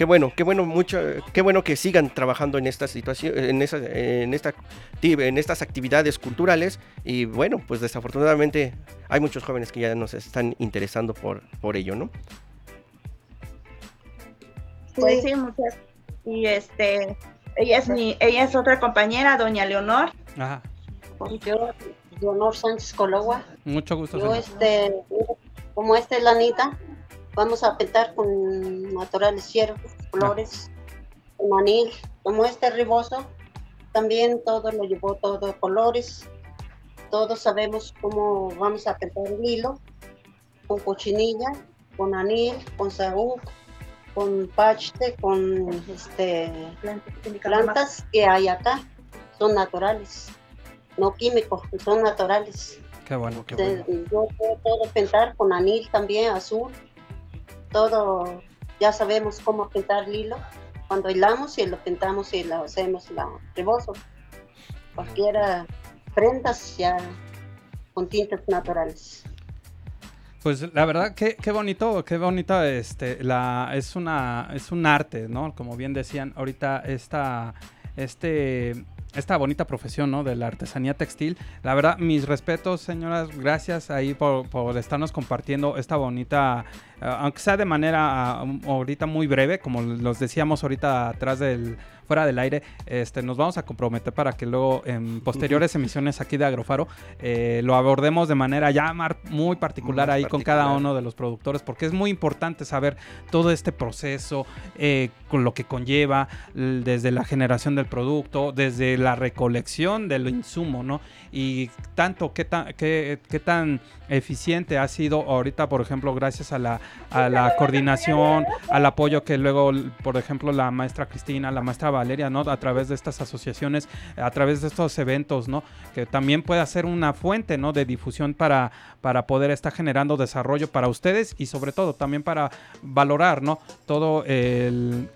Qué bueno, qué bueno, mucho, qué bueno que sigan trabajando en esta situación, en esa, en esta, en estas actividades culturales y bueno, pues desafortunadamente hay muchos jóvenes que ya nos están interesando por, por ello, ¿no? Pues sí, muchas. Y este, ella es mi, ella es otra compañera, doña Leonor. Ajá. Yo, Leonor Sánchez Colagua. Mucho gusto. Yo, este, como esta es la Anita, vamos a pintar con naturales ciervos, flores, con anil, como este riboso, también todo lo llevó todo colores, todos sabemos cómo vamos a pintar el hilo, con cochinilla, con anil, con sagú, con pachte, con este, plantas que hay acá, son naturales, no químicos, son naturales. Qué bueno, qué bueno. Yo puedo todo pintar con anil también, azul, todo ya sabemos cómo pintar el hilo. Cuando hilamos y lo pintamos y lo hacemos la rebozo. Cualquiera prendas ya con tintas naturales. Pues la verdad, qué, qué bonito, qué bonito, este, la, es una, es un arte, ¿no? Como bien decían ahorita, esta, este, esta bonita profesión, ¿no? De la artesanía textil. La verdad, mis respetos, señoras, gracias ahí por, por estarnos compartiendo esta bonita eh, aunque sea de manera uh, ahorita muy breve, como los decíamos ahorita atrás del fuera del aire, este, nos vamos a comprometer para que luego en posteriores emisiones aquí de Agrofaro eh, lo abordemos de manera ya muy particular ahí con cada uno de los productores, porque es muy importante saber todo este proceso, eh, con lo que conlleva, desde la generación del producto, desde la recolección del insumo, ¿no? Y tanto qué tan, qué, qué tan eficiente ha sido ahorita, por ejemplo, gracias a la a la coordinación, al apoyo que luego, por ejemplo, la maestra Cristina, la maestra Valeria, ¿no? A través de estas asociaciones, a través de estos eventos, ¿no? Que también puede ser una fuente, ¿no? De difusión para, para poder estar generando desarrollo para ustedes y sobre todo también para valorar, ¿no? Todo el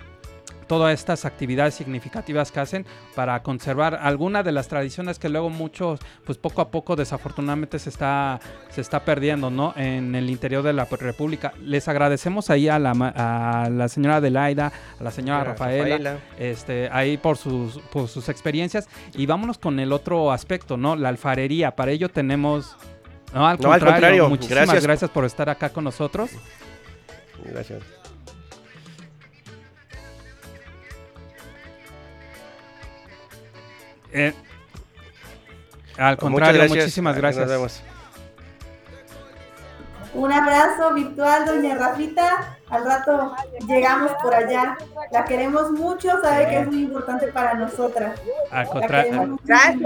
todas estas actividades significativas que hacen para conservar alguna de las tradiciones que luego muchos, pues poco a poco desafortunadamente se está, se está perdiendo, ¿no? En el interior de la República. Les agradecemos ahí a la, a la señora Adelaida, a la señora Rafaela, este, ahí por sus, por sus experiencias. Y vámonos con el otro aspecto, ¿no? La alfarería. Para ello tenemos... No, al, contrario, muchísimas gracias por estar acá con nosotros. Gracias. Eh, al contrario, muchísimas gracias. Un abrazo virtual, doña Rafita. Al rato llegamos por allá. La queremos mucho, sabe que es muy importante para nosotras. Gracias,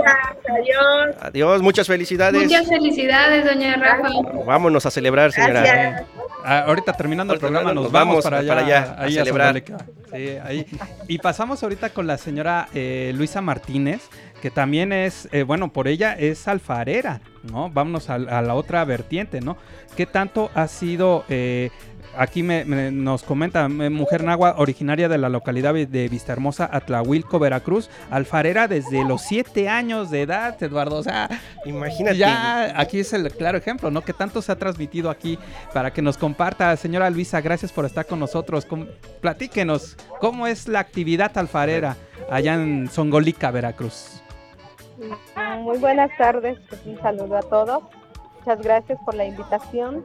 adiós. Adiós, muchas felicidades. Muchas felicidades, doña Rafa. Vámonos a celebrar, señora. Ah, ahorita terminando el programa nos, vamos, para allá, a celebrar. ahí. Y pasamos ahorita con la señora eh, Luisa Martínez que también es, eh, bueno, por ella es alfarera, ¿no? Vámonos a, la otra vertiente, ¿no? ¿Qué tanto ha sido, eh, aquí me, nos comenta, mujer nagua originaria de la localidad de Vistahermosa, Atlahuilco, Veracruz, alfarera desde los siete años de edad, Eduardo, o sea, imagínate. Ya, aquí es el claro ejemplo, ¿no? ¿Qué tanto se ha transmitido aquí para que nos comparta, señora Luisa, gracias por estar con nosotros, platíquenos, ¿cómo es la actividad alfarera allá en Songolica, Veracruz? Muy buenas tardes, pues un saludo a todos. Muchas gracias por la invitación.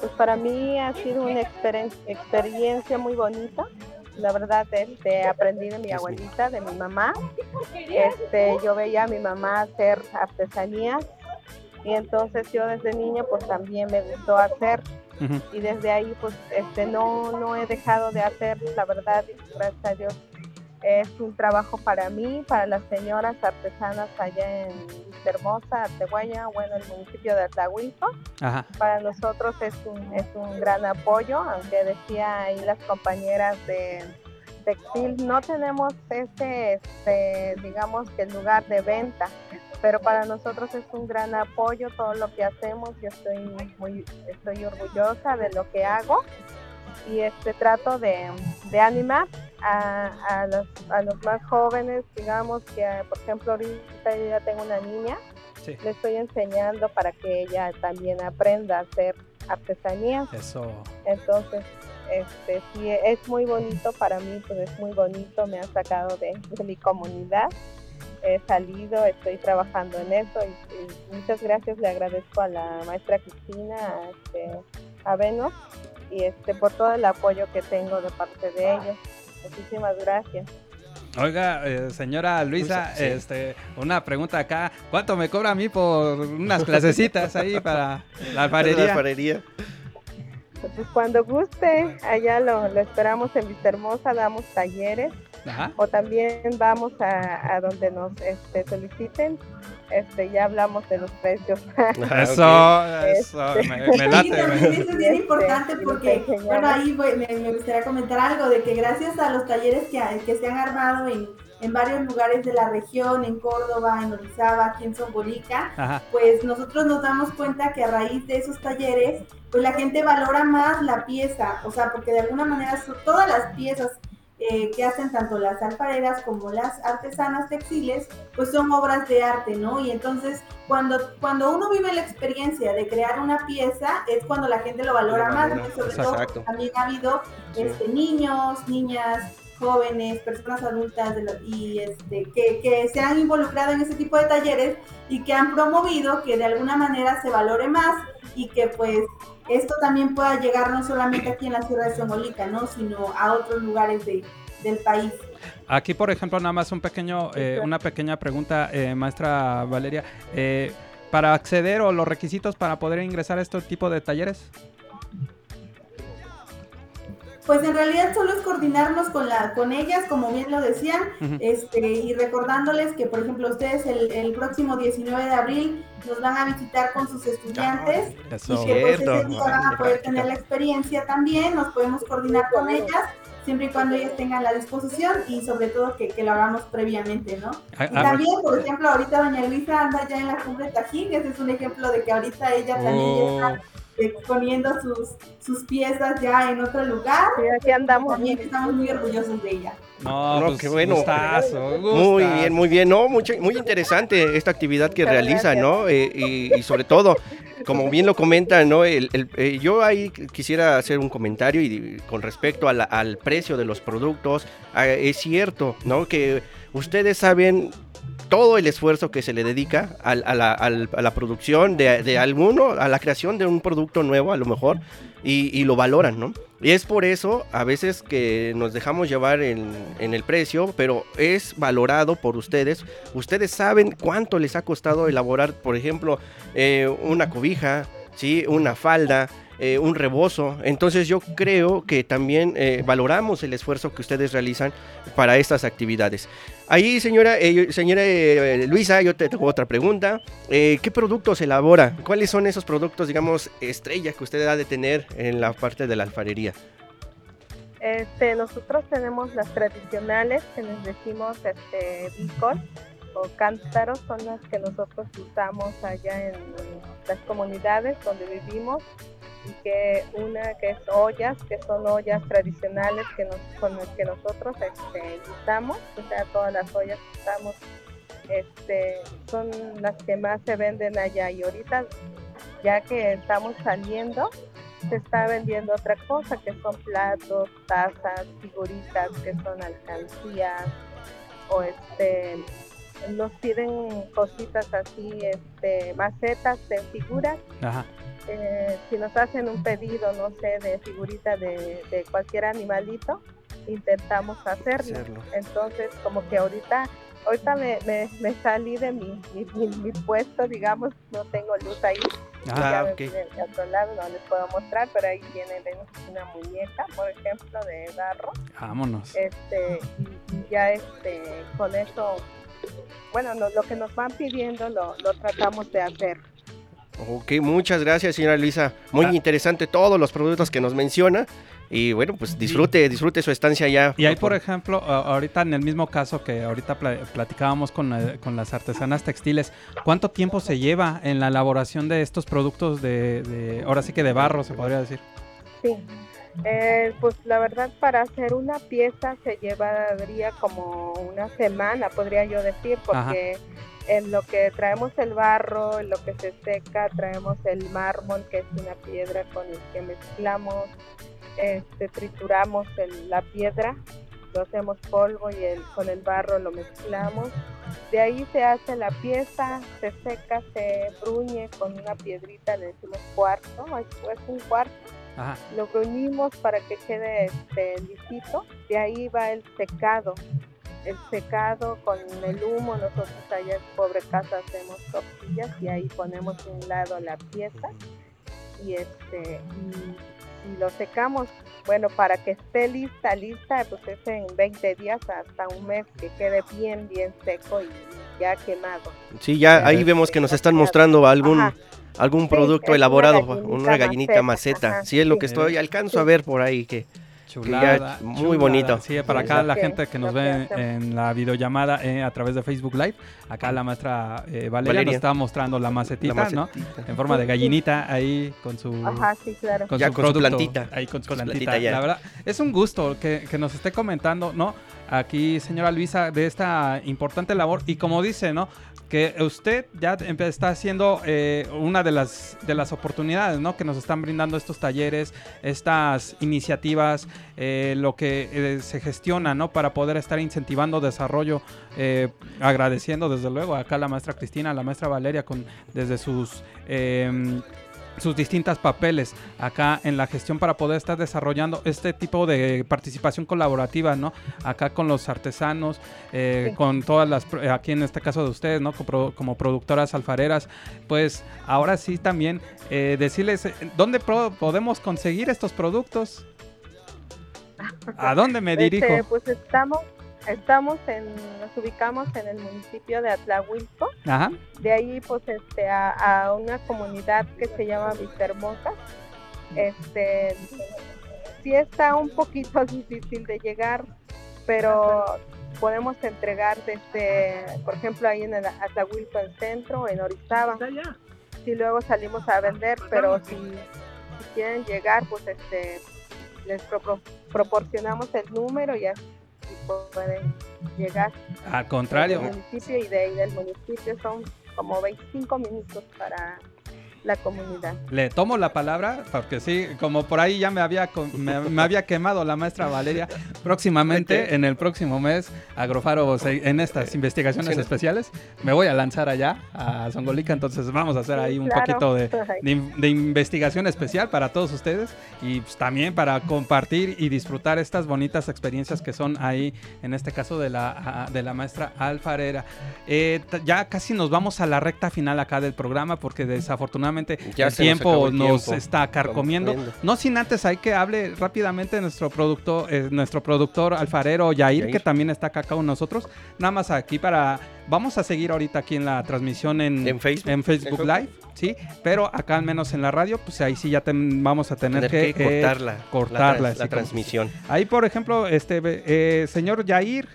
Pues para mí ha sido una experiencia muy bonita. La verdad, este, aprendí de mi abuelita, de mi mamá. Este, yo veía a mi mamá hacer artesanías y entonces yo desde niña pues también me gustó hacer y desde ahí pues este no no he dejado de hacer la verdad gracias a Dios es un trabajo para mí, para las señoras artesanas allá en Hermosa, Arteguaya, bueno, el municipio de Atlahuilco. Para nosotros es un, es un gran apoyo, aunque decía ahí las compañeras de textil, no tenemos ese, este, digamos que el lugar de venta, pero para nosotros es un gran apoyo todo lo que hacemos. Yo estoy muy, estoy orgullosa de lo que hago y este trato de, de animar a, a, los, a los más jóvenes, digamos que por ejemplo ahorita yo ya tengo una niña, le estoy enseñando para que ella también aprenda a hacer artesanía. Eso. Entonces, este sí es muy bonito para mí, pues es muy bonito, me han sacado de, mi comunidad, he salido, estoy trabajando en eso y, muchas gracias, le agradezco a la maestra Cristina, a, este, a Venus y este por todo el apoyo que tengo de parte de ellos. Muchísimas gracias. Oiga, eh, señora Luisa, este, una pregunta acá. ¿Cuánto me cobra a mí por unas clasecitas ahí para la alfarería? Pues cuando guste, allá lo, lo esperamos en Vista Hermosa, damos talleres. O también vamos a, a donde nos este, soliciten este, ya hablamos de los precios. Eso, eso, este, me, late. eso es bien importante porque, bueno, ahí me, me, gustaría comentar algo de que gracias a los talleres que, que se han armado en, en varios lugares de la región, en Córdoba, en Orizaba, aquí en Zombolica, pues nosotros nos damos cuenta que a raíz de esos talleres, pues la gente valora más la pieza, o sea, porque de alguna manera todas las piezas eh, que hacen tanto las alfareras como las artesanas textiles, pues son obras de arte, ¿no? Y entonces cuando, cuando uno vive la experiencia de crear una pieza, es cuando la gente lo valora más, ¿no? sobre todo también ha habido este, niños, niñas, jóvenes, personas adultas y este, que, que, se han involucrado en ese tipo de talleres y que han promovido que de alguna manera se valore más y que pues esto también pueda llegar no solamente aquí en la ciudad de Somolica, ¿no? sino a otros lugares de, del país. Aquí, por ejemplo, nada más un pequeño, eh, una pequeña pregunta, eh, maestra Valeria. Eh, ¿Para acceder o los requisitos para poder ingresar a este tipo de talleres? Pues en realidad solo es coordinarnos con la, con ellas, como bien lo decían, este, y recordándoles que, por ejemplo, ustedes el, el, próximo 19 de abril nos van a visitar con sus estudiantes y que pues ese día van a poder tener la experiencia también, nos podemos coordinar con ellas siempre y cuando ellas tengan la disposición y sobre todo que, que lo hagamos previamente, ¿no? Ah, y ah, también, por ejemplo, ahorita doña Luisa anda ya en la cumbre Tajín, ese es un ejemplo de que ahorita ella también ya está oh exponiendo sus, sus piezas ya en otro lugar. Sí, aquí andamos. También estamos muy orgullosos de ella. No, no pues, qué bueno. Muy bien, muy bien. No, mucho, muy interesante esta actividad que realiza, ¿no? Eh, y, sobre todo, como bien lo comenta, ¿no? El, eh, yo ahí quisiera hacer un comentario y con respecto al precio de los productos. Ah, es cierto, ¿no? Que ustedes saben todo el esfuerzo que se le dedica a, la, producción de, alguno, a la creación de un producto nuevo a lo mejor, y, lo valoran, ¿no? Y es por eso a veces que nos dejamos llevar en, el precio, pero es valorado por ustedes. Ustedes saben cuánto les ha costado elaborar, por ejemplo, eh, una cobija, ¿sí? una falda, eh, un rebozo. Entonces yo creo que también eh, valoramos el esfuerzo que ustedes realizan para estas actividades. Ahí, señora, eh, señora Luisa, yo te tengo otra pregunta. ¿Qué productos elabora? ¿Cuáles son esos productos, digamos, estrellas que usted ha de tener en la parte de la alfarería? Este, nosotros tenemos las tradicionales que les decimos este, bicol o cántaros, son las que nosotros usamos allá en las comunidades donde vivimos que una que es ollas, que son ollas tradicionales que nos, con las que nosotros este, usamos, o sea, todas las ollas que usamos este, son las que más se venden allá y ahorita ya que estamos saliendo se está vendiendo otra cosa que son platos, tazas, figuritas que son alcancías o este nos piden cositas así, este, macetas de figuras. Eh, si nos hacen un pedido, no sé, de figurita de, cualquier animalito, intentamos hacerlo. Entonces, como que ahorita, ahorita me, me, salí de mi, mi, puesto, digamos, no tengo luz ahí. Ah, ya de otro lado no les puedo mostrar, pero ahí tiene una muñeca, por ejemplo, de barro. Vámonos. Este, y, ya este, con eso, bueno, lo que nos van pidiendo lo, lo tratamos de hacer. Ok, muchas gracias, señora Luisa. Muy ah. interesante todos los productos que nos menciona. Y bueno, pues disfrute, disfrute su estancia allá. Y ahí, por ejemplo, ahorita en el mismo caso que ahorita platicábamos con, las artesanas textiles, ¿cuánto tiempo se lleva en la elaboración de estos productos de, ahora sí que de barro, se podría decir? Sí, eh, pues la verdad para hacer una pieza se llevaría como una semana, podría yo decir, porque en lo que traemos el barro, en lo que se seca, traemos el mármol, que es una piedra con el que mezclamos, este, trituramos la piedra, lo hacemos polvo y el, con el barro lo mezclamos. De ahí se hace la pieza, se seca, se bruñe con una piedrita, le decimos cuarto, es, un cuarto. Lo bruñimos para que quede este, lisito. De ahí va el secado el secado con el humo, nosotros allá en Pobre Casa hacemos tortillas y ahí ponemos un lado la pieza y este y, lo secamos, bueno, para que esté lista, lista, pues es en 20 días hasta un mes que quede bien, bien seco y ya quemado. Sí, ya ahí vemos que nos están mostrando algún algún producto elaborado, una gallinita maceta. sí, es lo que estoy, alcanzo a ver por ahí que Chulada, muy bonito. Sí, para acá la gente que nos ve en la videollamada eh, a través de Facebook Live, acá la maestra eh, Valeria, nos está mostrando la macetita, ¿no? En forma de gallinita ahí con su Ajá, sí, claro. con, Ya su con su plantita. ahí con su Con su plantita. plantita ya. La verdad, es un gusto que, que nos esté comentando, ¿no? Aquí, señora Luisa, de esta importante labor y como dice, ¿no? Que usted ya está haciendo eh, una de las, de las oportunidades, ¿no? Que nos están brindando estos talleres, estas iniciativas, eh, lo que eh, se gestiona, ¿no? Para poder estar incentivando desarrollo, eh, agradeciendo desde luego acá a la maestra Cristina, a la maestra Valeria, con, desde sus... sus distintas papeles acá en la gestión para poder estar desarrollando este tipo de participación colaborativa, ¿no? Acá con los artesanos, eh, con todas las, aquí en este caso de ustedes, ¿no? Como, como productoras alfareras, pues ahora sí también eh, decirles eh, dónde pro- podemos conseguir estos productos. ¿A dónde me dirijo? Este, pues estamos, estamos en, nos ubicamos en el municipio de Atlahuilco. Ajá. De ahí, pues, este, a, a una comunidad que se llama Vistahermosa. Este, sí está un poquito difícil de llegar, pero podemos entregar desde, por ejemplo, ahí en el Atlahuilco en centro, en Orizaba. Sí, luego salimos a vender, pero si, si quieren llegar, pues, este, les pro- proporcionamos el número y así pueden llegar Al contrario. del municipio y de ahí del municipio son como 25 minutos para la comunidad. Le tomo la palabra, porque sí, como por ahí ya me había, me, me había quemado la maestra Valeria, próximamente, en el próximo mes, Agrofaro, en estas investigaciones Sí. especiales, me voy a lanzar allá a Zongolica, entonces vamos a hacer ahí un claro. poquito de, de in- de investigación especial para todos ustedes y pues, también para compartir y disfrutar estas bonitas experiencias que son ahí, en este caso de la, de la maestra alfarera. Eh, ya casi nos vamos a la recta final acá del programa porque desafortunadamente Ya el tiempo nos está carcomiendo. No sin antes hay que hable rápidamente nuestro productor, eh, nuestro productor alfarero Yair, Yair. que también está acá con nosotros. Nada más aquí para vamos a seguir ahorita aquí en la transmisión en, En Facebook. en Facebook En Live, sí, pero acá al menos en la radio, pues ahí sí ya ten- vamos a tener, Tener que, que eh, cortarla, cortarla, la como- transmisión. Ahí, por ejemplo, este eh, señor Yair,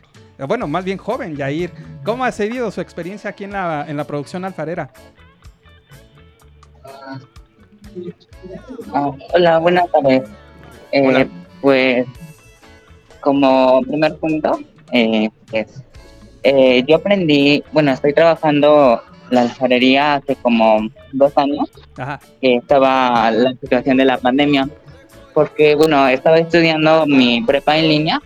bueno, más bien joven Yair, ¿cómo ha seguido su experiencia aquí en la, en la producción alfarera? Ah, hola, buenas tardes. Eh, Pues, como primer punto, eh, pues, eh, yo aprendí, bueno, estoy trabajando la alfarería hace como dos años, Ajá. que estaba la situación de la pandemia, porque, bueno, estaba estudiando mi prepa en línea,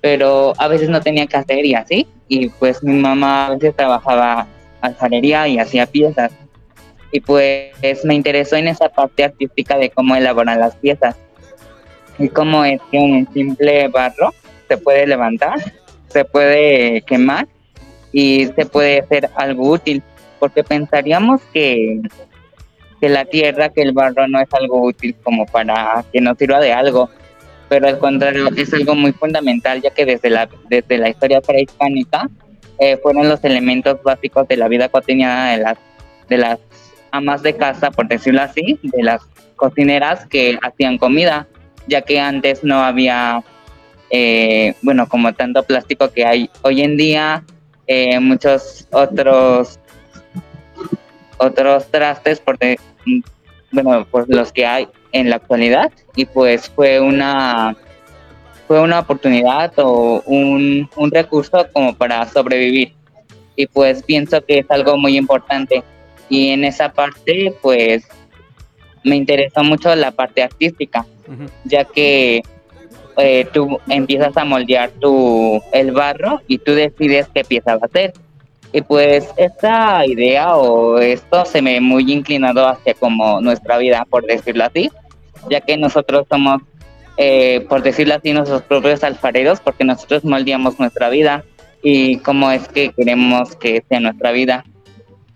pero a veces no tenía que hacer y así, y pues mi mamá a veces trabajaba alfarería y hacía piezas y pues me interesó en esa parte artística de cómo elaboran las piezas. Y cómo es que un simple barro se puede levantar, se puede quemar y se puede hacer algo útil, porque pensaríamos que, que la tierra, que el barro no es algo útil como para que nos sirva de algo, pero al contrario es algo muy fundamental, ya que desde la, desde la historia prehispánica eh, fueron los elementos básicos de la vida cotidiana de las, de las amas de casa, por decirlo así, de las cocineras que hacían comida, ya que antes no había, eh, bueno, como tanto plástico que hay hoy en día, eh, muchos otros otros trastes por bueno por los que hay en la actualidad. Y pues fue una fue una oportunidad o un, un recurso como para sobrevivir. Y pues pienso que es algo muy importante y en esa parte pues me interesó mucho la parte artística ya que eh, tú empiezas a moldear tu el barro y tú decides qué pieza va a ser. Y pues esta idea o esto se me muy inclinado hacia como nuestra vida por decirlo así ya que nosotros somos eh, por decirlo así nuestros propios alfareros porque nosotros moldeamos nuestra vida y cómo es que queremos que sea nuestra vida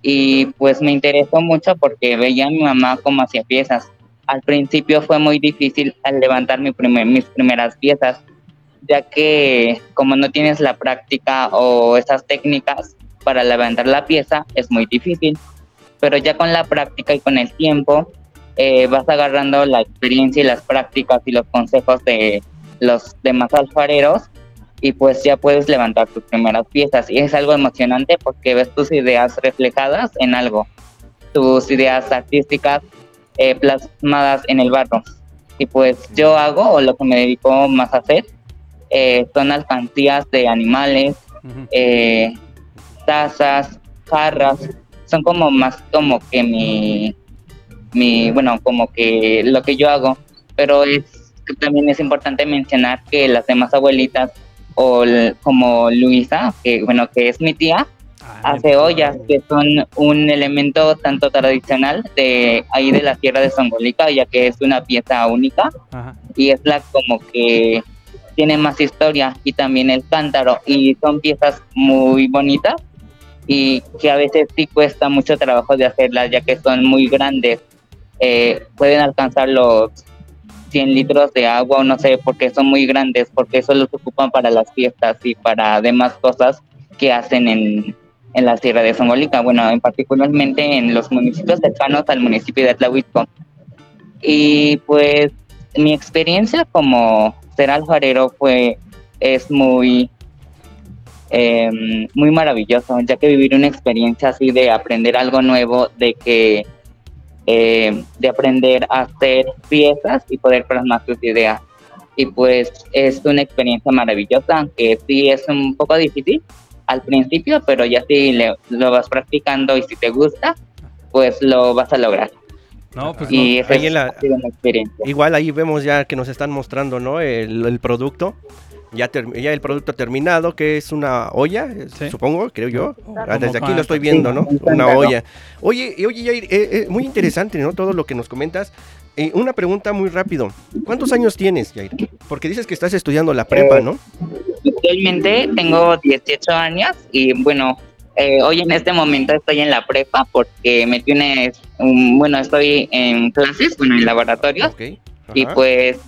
y pues me interesó mucho porque veía a mi mamá cómo hacía piezas. Al principio fue muy difícil al levantar mi primer- mis primeras piezas, ya que como no tienes la práctica o esas técnicas para levantar la pieza es muy difícil, pero ya con la práctica y con el tiempo eh, vas agarrando la experiencia y las prácticas y los consejos de, los demás alfareros y pues ya puedes levantar tus primeras piezas. Y es algo emocionante porque ves tus ideas reflejadas en algo, tus ideas artísticas eh, plasmadas en el barro. Y pues yo hago, o lo que me dedico más a hacer, eh, son alcancías de animales, eh, tazas, jarras, son como más como que mi, mi, bueno, como que lo que yo hago, pero es también es importante mencionar que las demás abuelitas o como Luisa, que bueno, que es mi tía, ah, hace ollas, que son un elemento tanto tradicional de ahí de la Sierra de Songolica, ya que es una pieza única. Y es la como que tiene más historia y también el cántaro y son piezas muy bonitas y que a veces sí cuesta mucho trabajo de hacerlas ya que son muy grandes. Eh, pueden alcanzar los 100 litros de agua o no sé, porque son muy grandes, porque eso los ocupan para las fiestas y para demás cosas que hacen en, en la Sierra de Zongolica, bueno, en particularmente en los municipios cercanos al municipio de Atlahuitco. Y pues mi experiencia como ser alfarero fue, es muy, em, muy maravilloso, ya que vivir una experiencia así de aprender algo nuevo, de que eh, de aprender a hacer piezas y poder plasmar tus ideas. Y pues es una experiencia maravillosa, aunque sí es un poco difícil al principio, pero ya si lo vas practicando y si te gusta, pues lo vas a lograr. No, pues y ahí la, igual ahí vemos ya que nos están mostrando, ¿no? El, el producto ya, ya el producto terminado, que es una olla, supongo, creo yo. Ah, desde aquí lo estoy viendo, ¿no? Una olla. Oye, oye, Jair, eh, eh, muy interesante, ¿no? Todo lo que nos comentas. Eh, una pregunta muy rápido. ¿Cuántos años tienes, Jair? Porque dices que estás estudiando la prepa, ¿no? Actualmente tengo 18 años y bueno, hoy en este momento estoy en la prepa porque me tienes, bueno, estoy en clases, bueno, en laboratorios y pues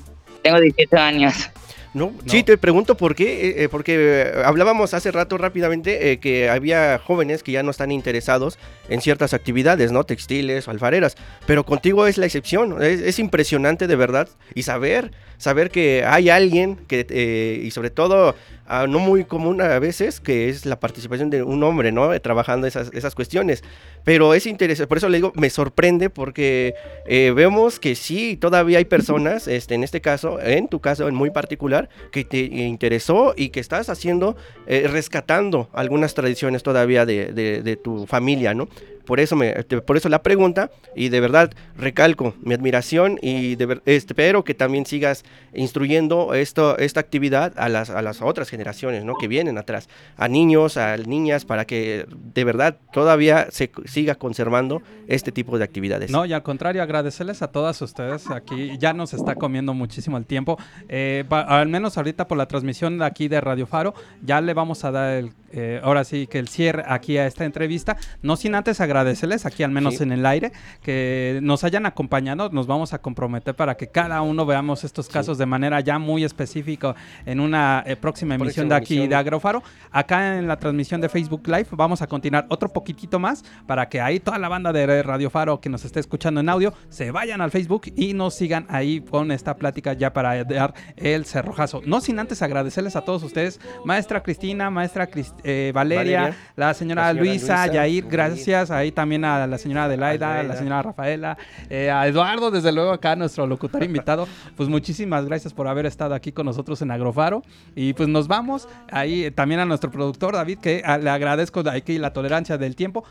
tengo 18 años. No, sí, te pregunto por qué, eh, eh, porque hablábamos hace rato rápidamente eh, que había jóvenes que ya no están interesados en ciertas actividades, ¿no? Textiles, alfareras, pero contigo es la excepción, es, impresionante de verdad y saber, saber que hay alguien que, y sobre todo Ah, no muy común a veces, que es la participación de un hombre, ¿no? Trabajando esas, esas cuestiones. Pero es interesante, por eso le digo, me sorprende porque eh, vemos que sí, todavía hay personas, este, en este caso, en tu caso en muy particular, que te interesó y que estás haciendo, eh, rescatando algunas tradiciones todavía de, de tu familia, ¿no? Por eso, me, por eso la pregunta y de verdad recalco mi admiración y de, espero que también sigas instruyendo esto, esta actividad a las, a las otras generaciones ¿no? que vienen atrás, a niños, a niñas, para que de verdad todavía se siga conservando este tipo de actividades. No, y al contrario, agradecerles a todas ustedes. Aquí ya nos está comiendo muchísimo el tiempo. Eh, al menos ahorita por la transmisión aquí de Radio Faro, ya le vamos a dar el, eh, ahora sí que el cierre aquí a esta entrevista. No sin antes agradecer agradecerles aquí al menos en el aire que nos hayan acompañado. Nos vamos a comprometer para que cada uno veamos estos casos de manera ya muy específica en una eh, próxima emisión de aquí de Agrofaro. Acá en la transmisión de Facebook Live vamos a continuar otro poquitito más para que ahí toda la banda de Radio Faro que nos esté escuchando en audio se vayan al Facebook y nos sigan ahí con esta plática ya para dar el cerrojazo. No sin antes agradecerles a todos ustedes, maestra Cristina, maestra eh, Valeria, la señora, Luisa, Yair, gracias ahí también a la señora Adelaida, a la señora Rafaela, eh, a Eduardo, desde luego acá, nuestro locutor invitado. Pues muchísimas gracias por haber estado aquí con nosotros en Agrofaro. Y pues nos vamos ahí eh, también a nuestro productor David, que ah, le agradezco aquí la tolerancia del tiempo.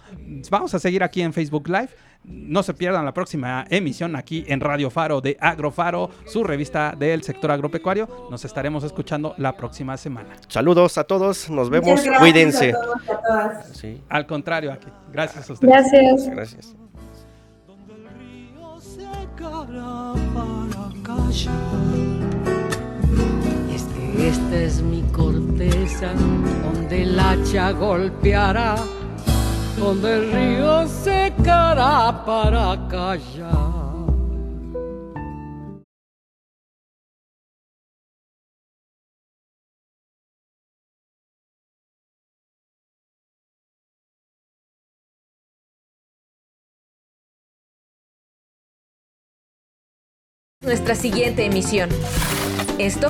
Vamos a seguir aquí en Facebook Live. No se pierdan la próxima emisión aquí en Radio Faro de Agrofaro, su revista del sector agropecuario. Nos estaremos escuchando la próxima semana. Saludos a todos, nos vemos, cuídense. Al contrario, aquí. Gracias a ustedes. Gracias. Gracias. Este, esta es mi corteza donde el hacha golpeará donde el río secará para callar. Nuestra siguiente emisión. Esto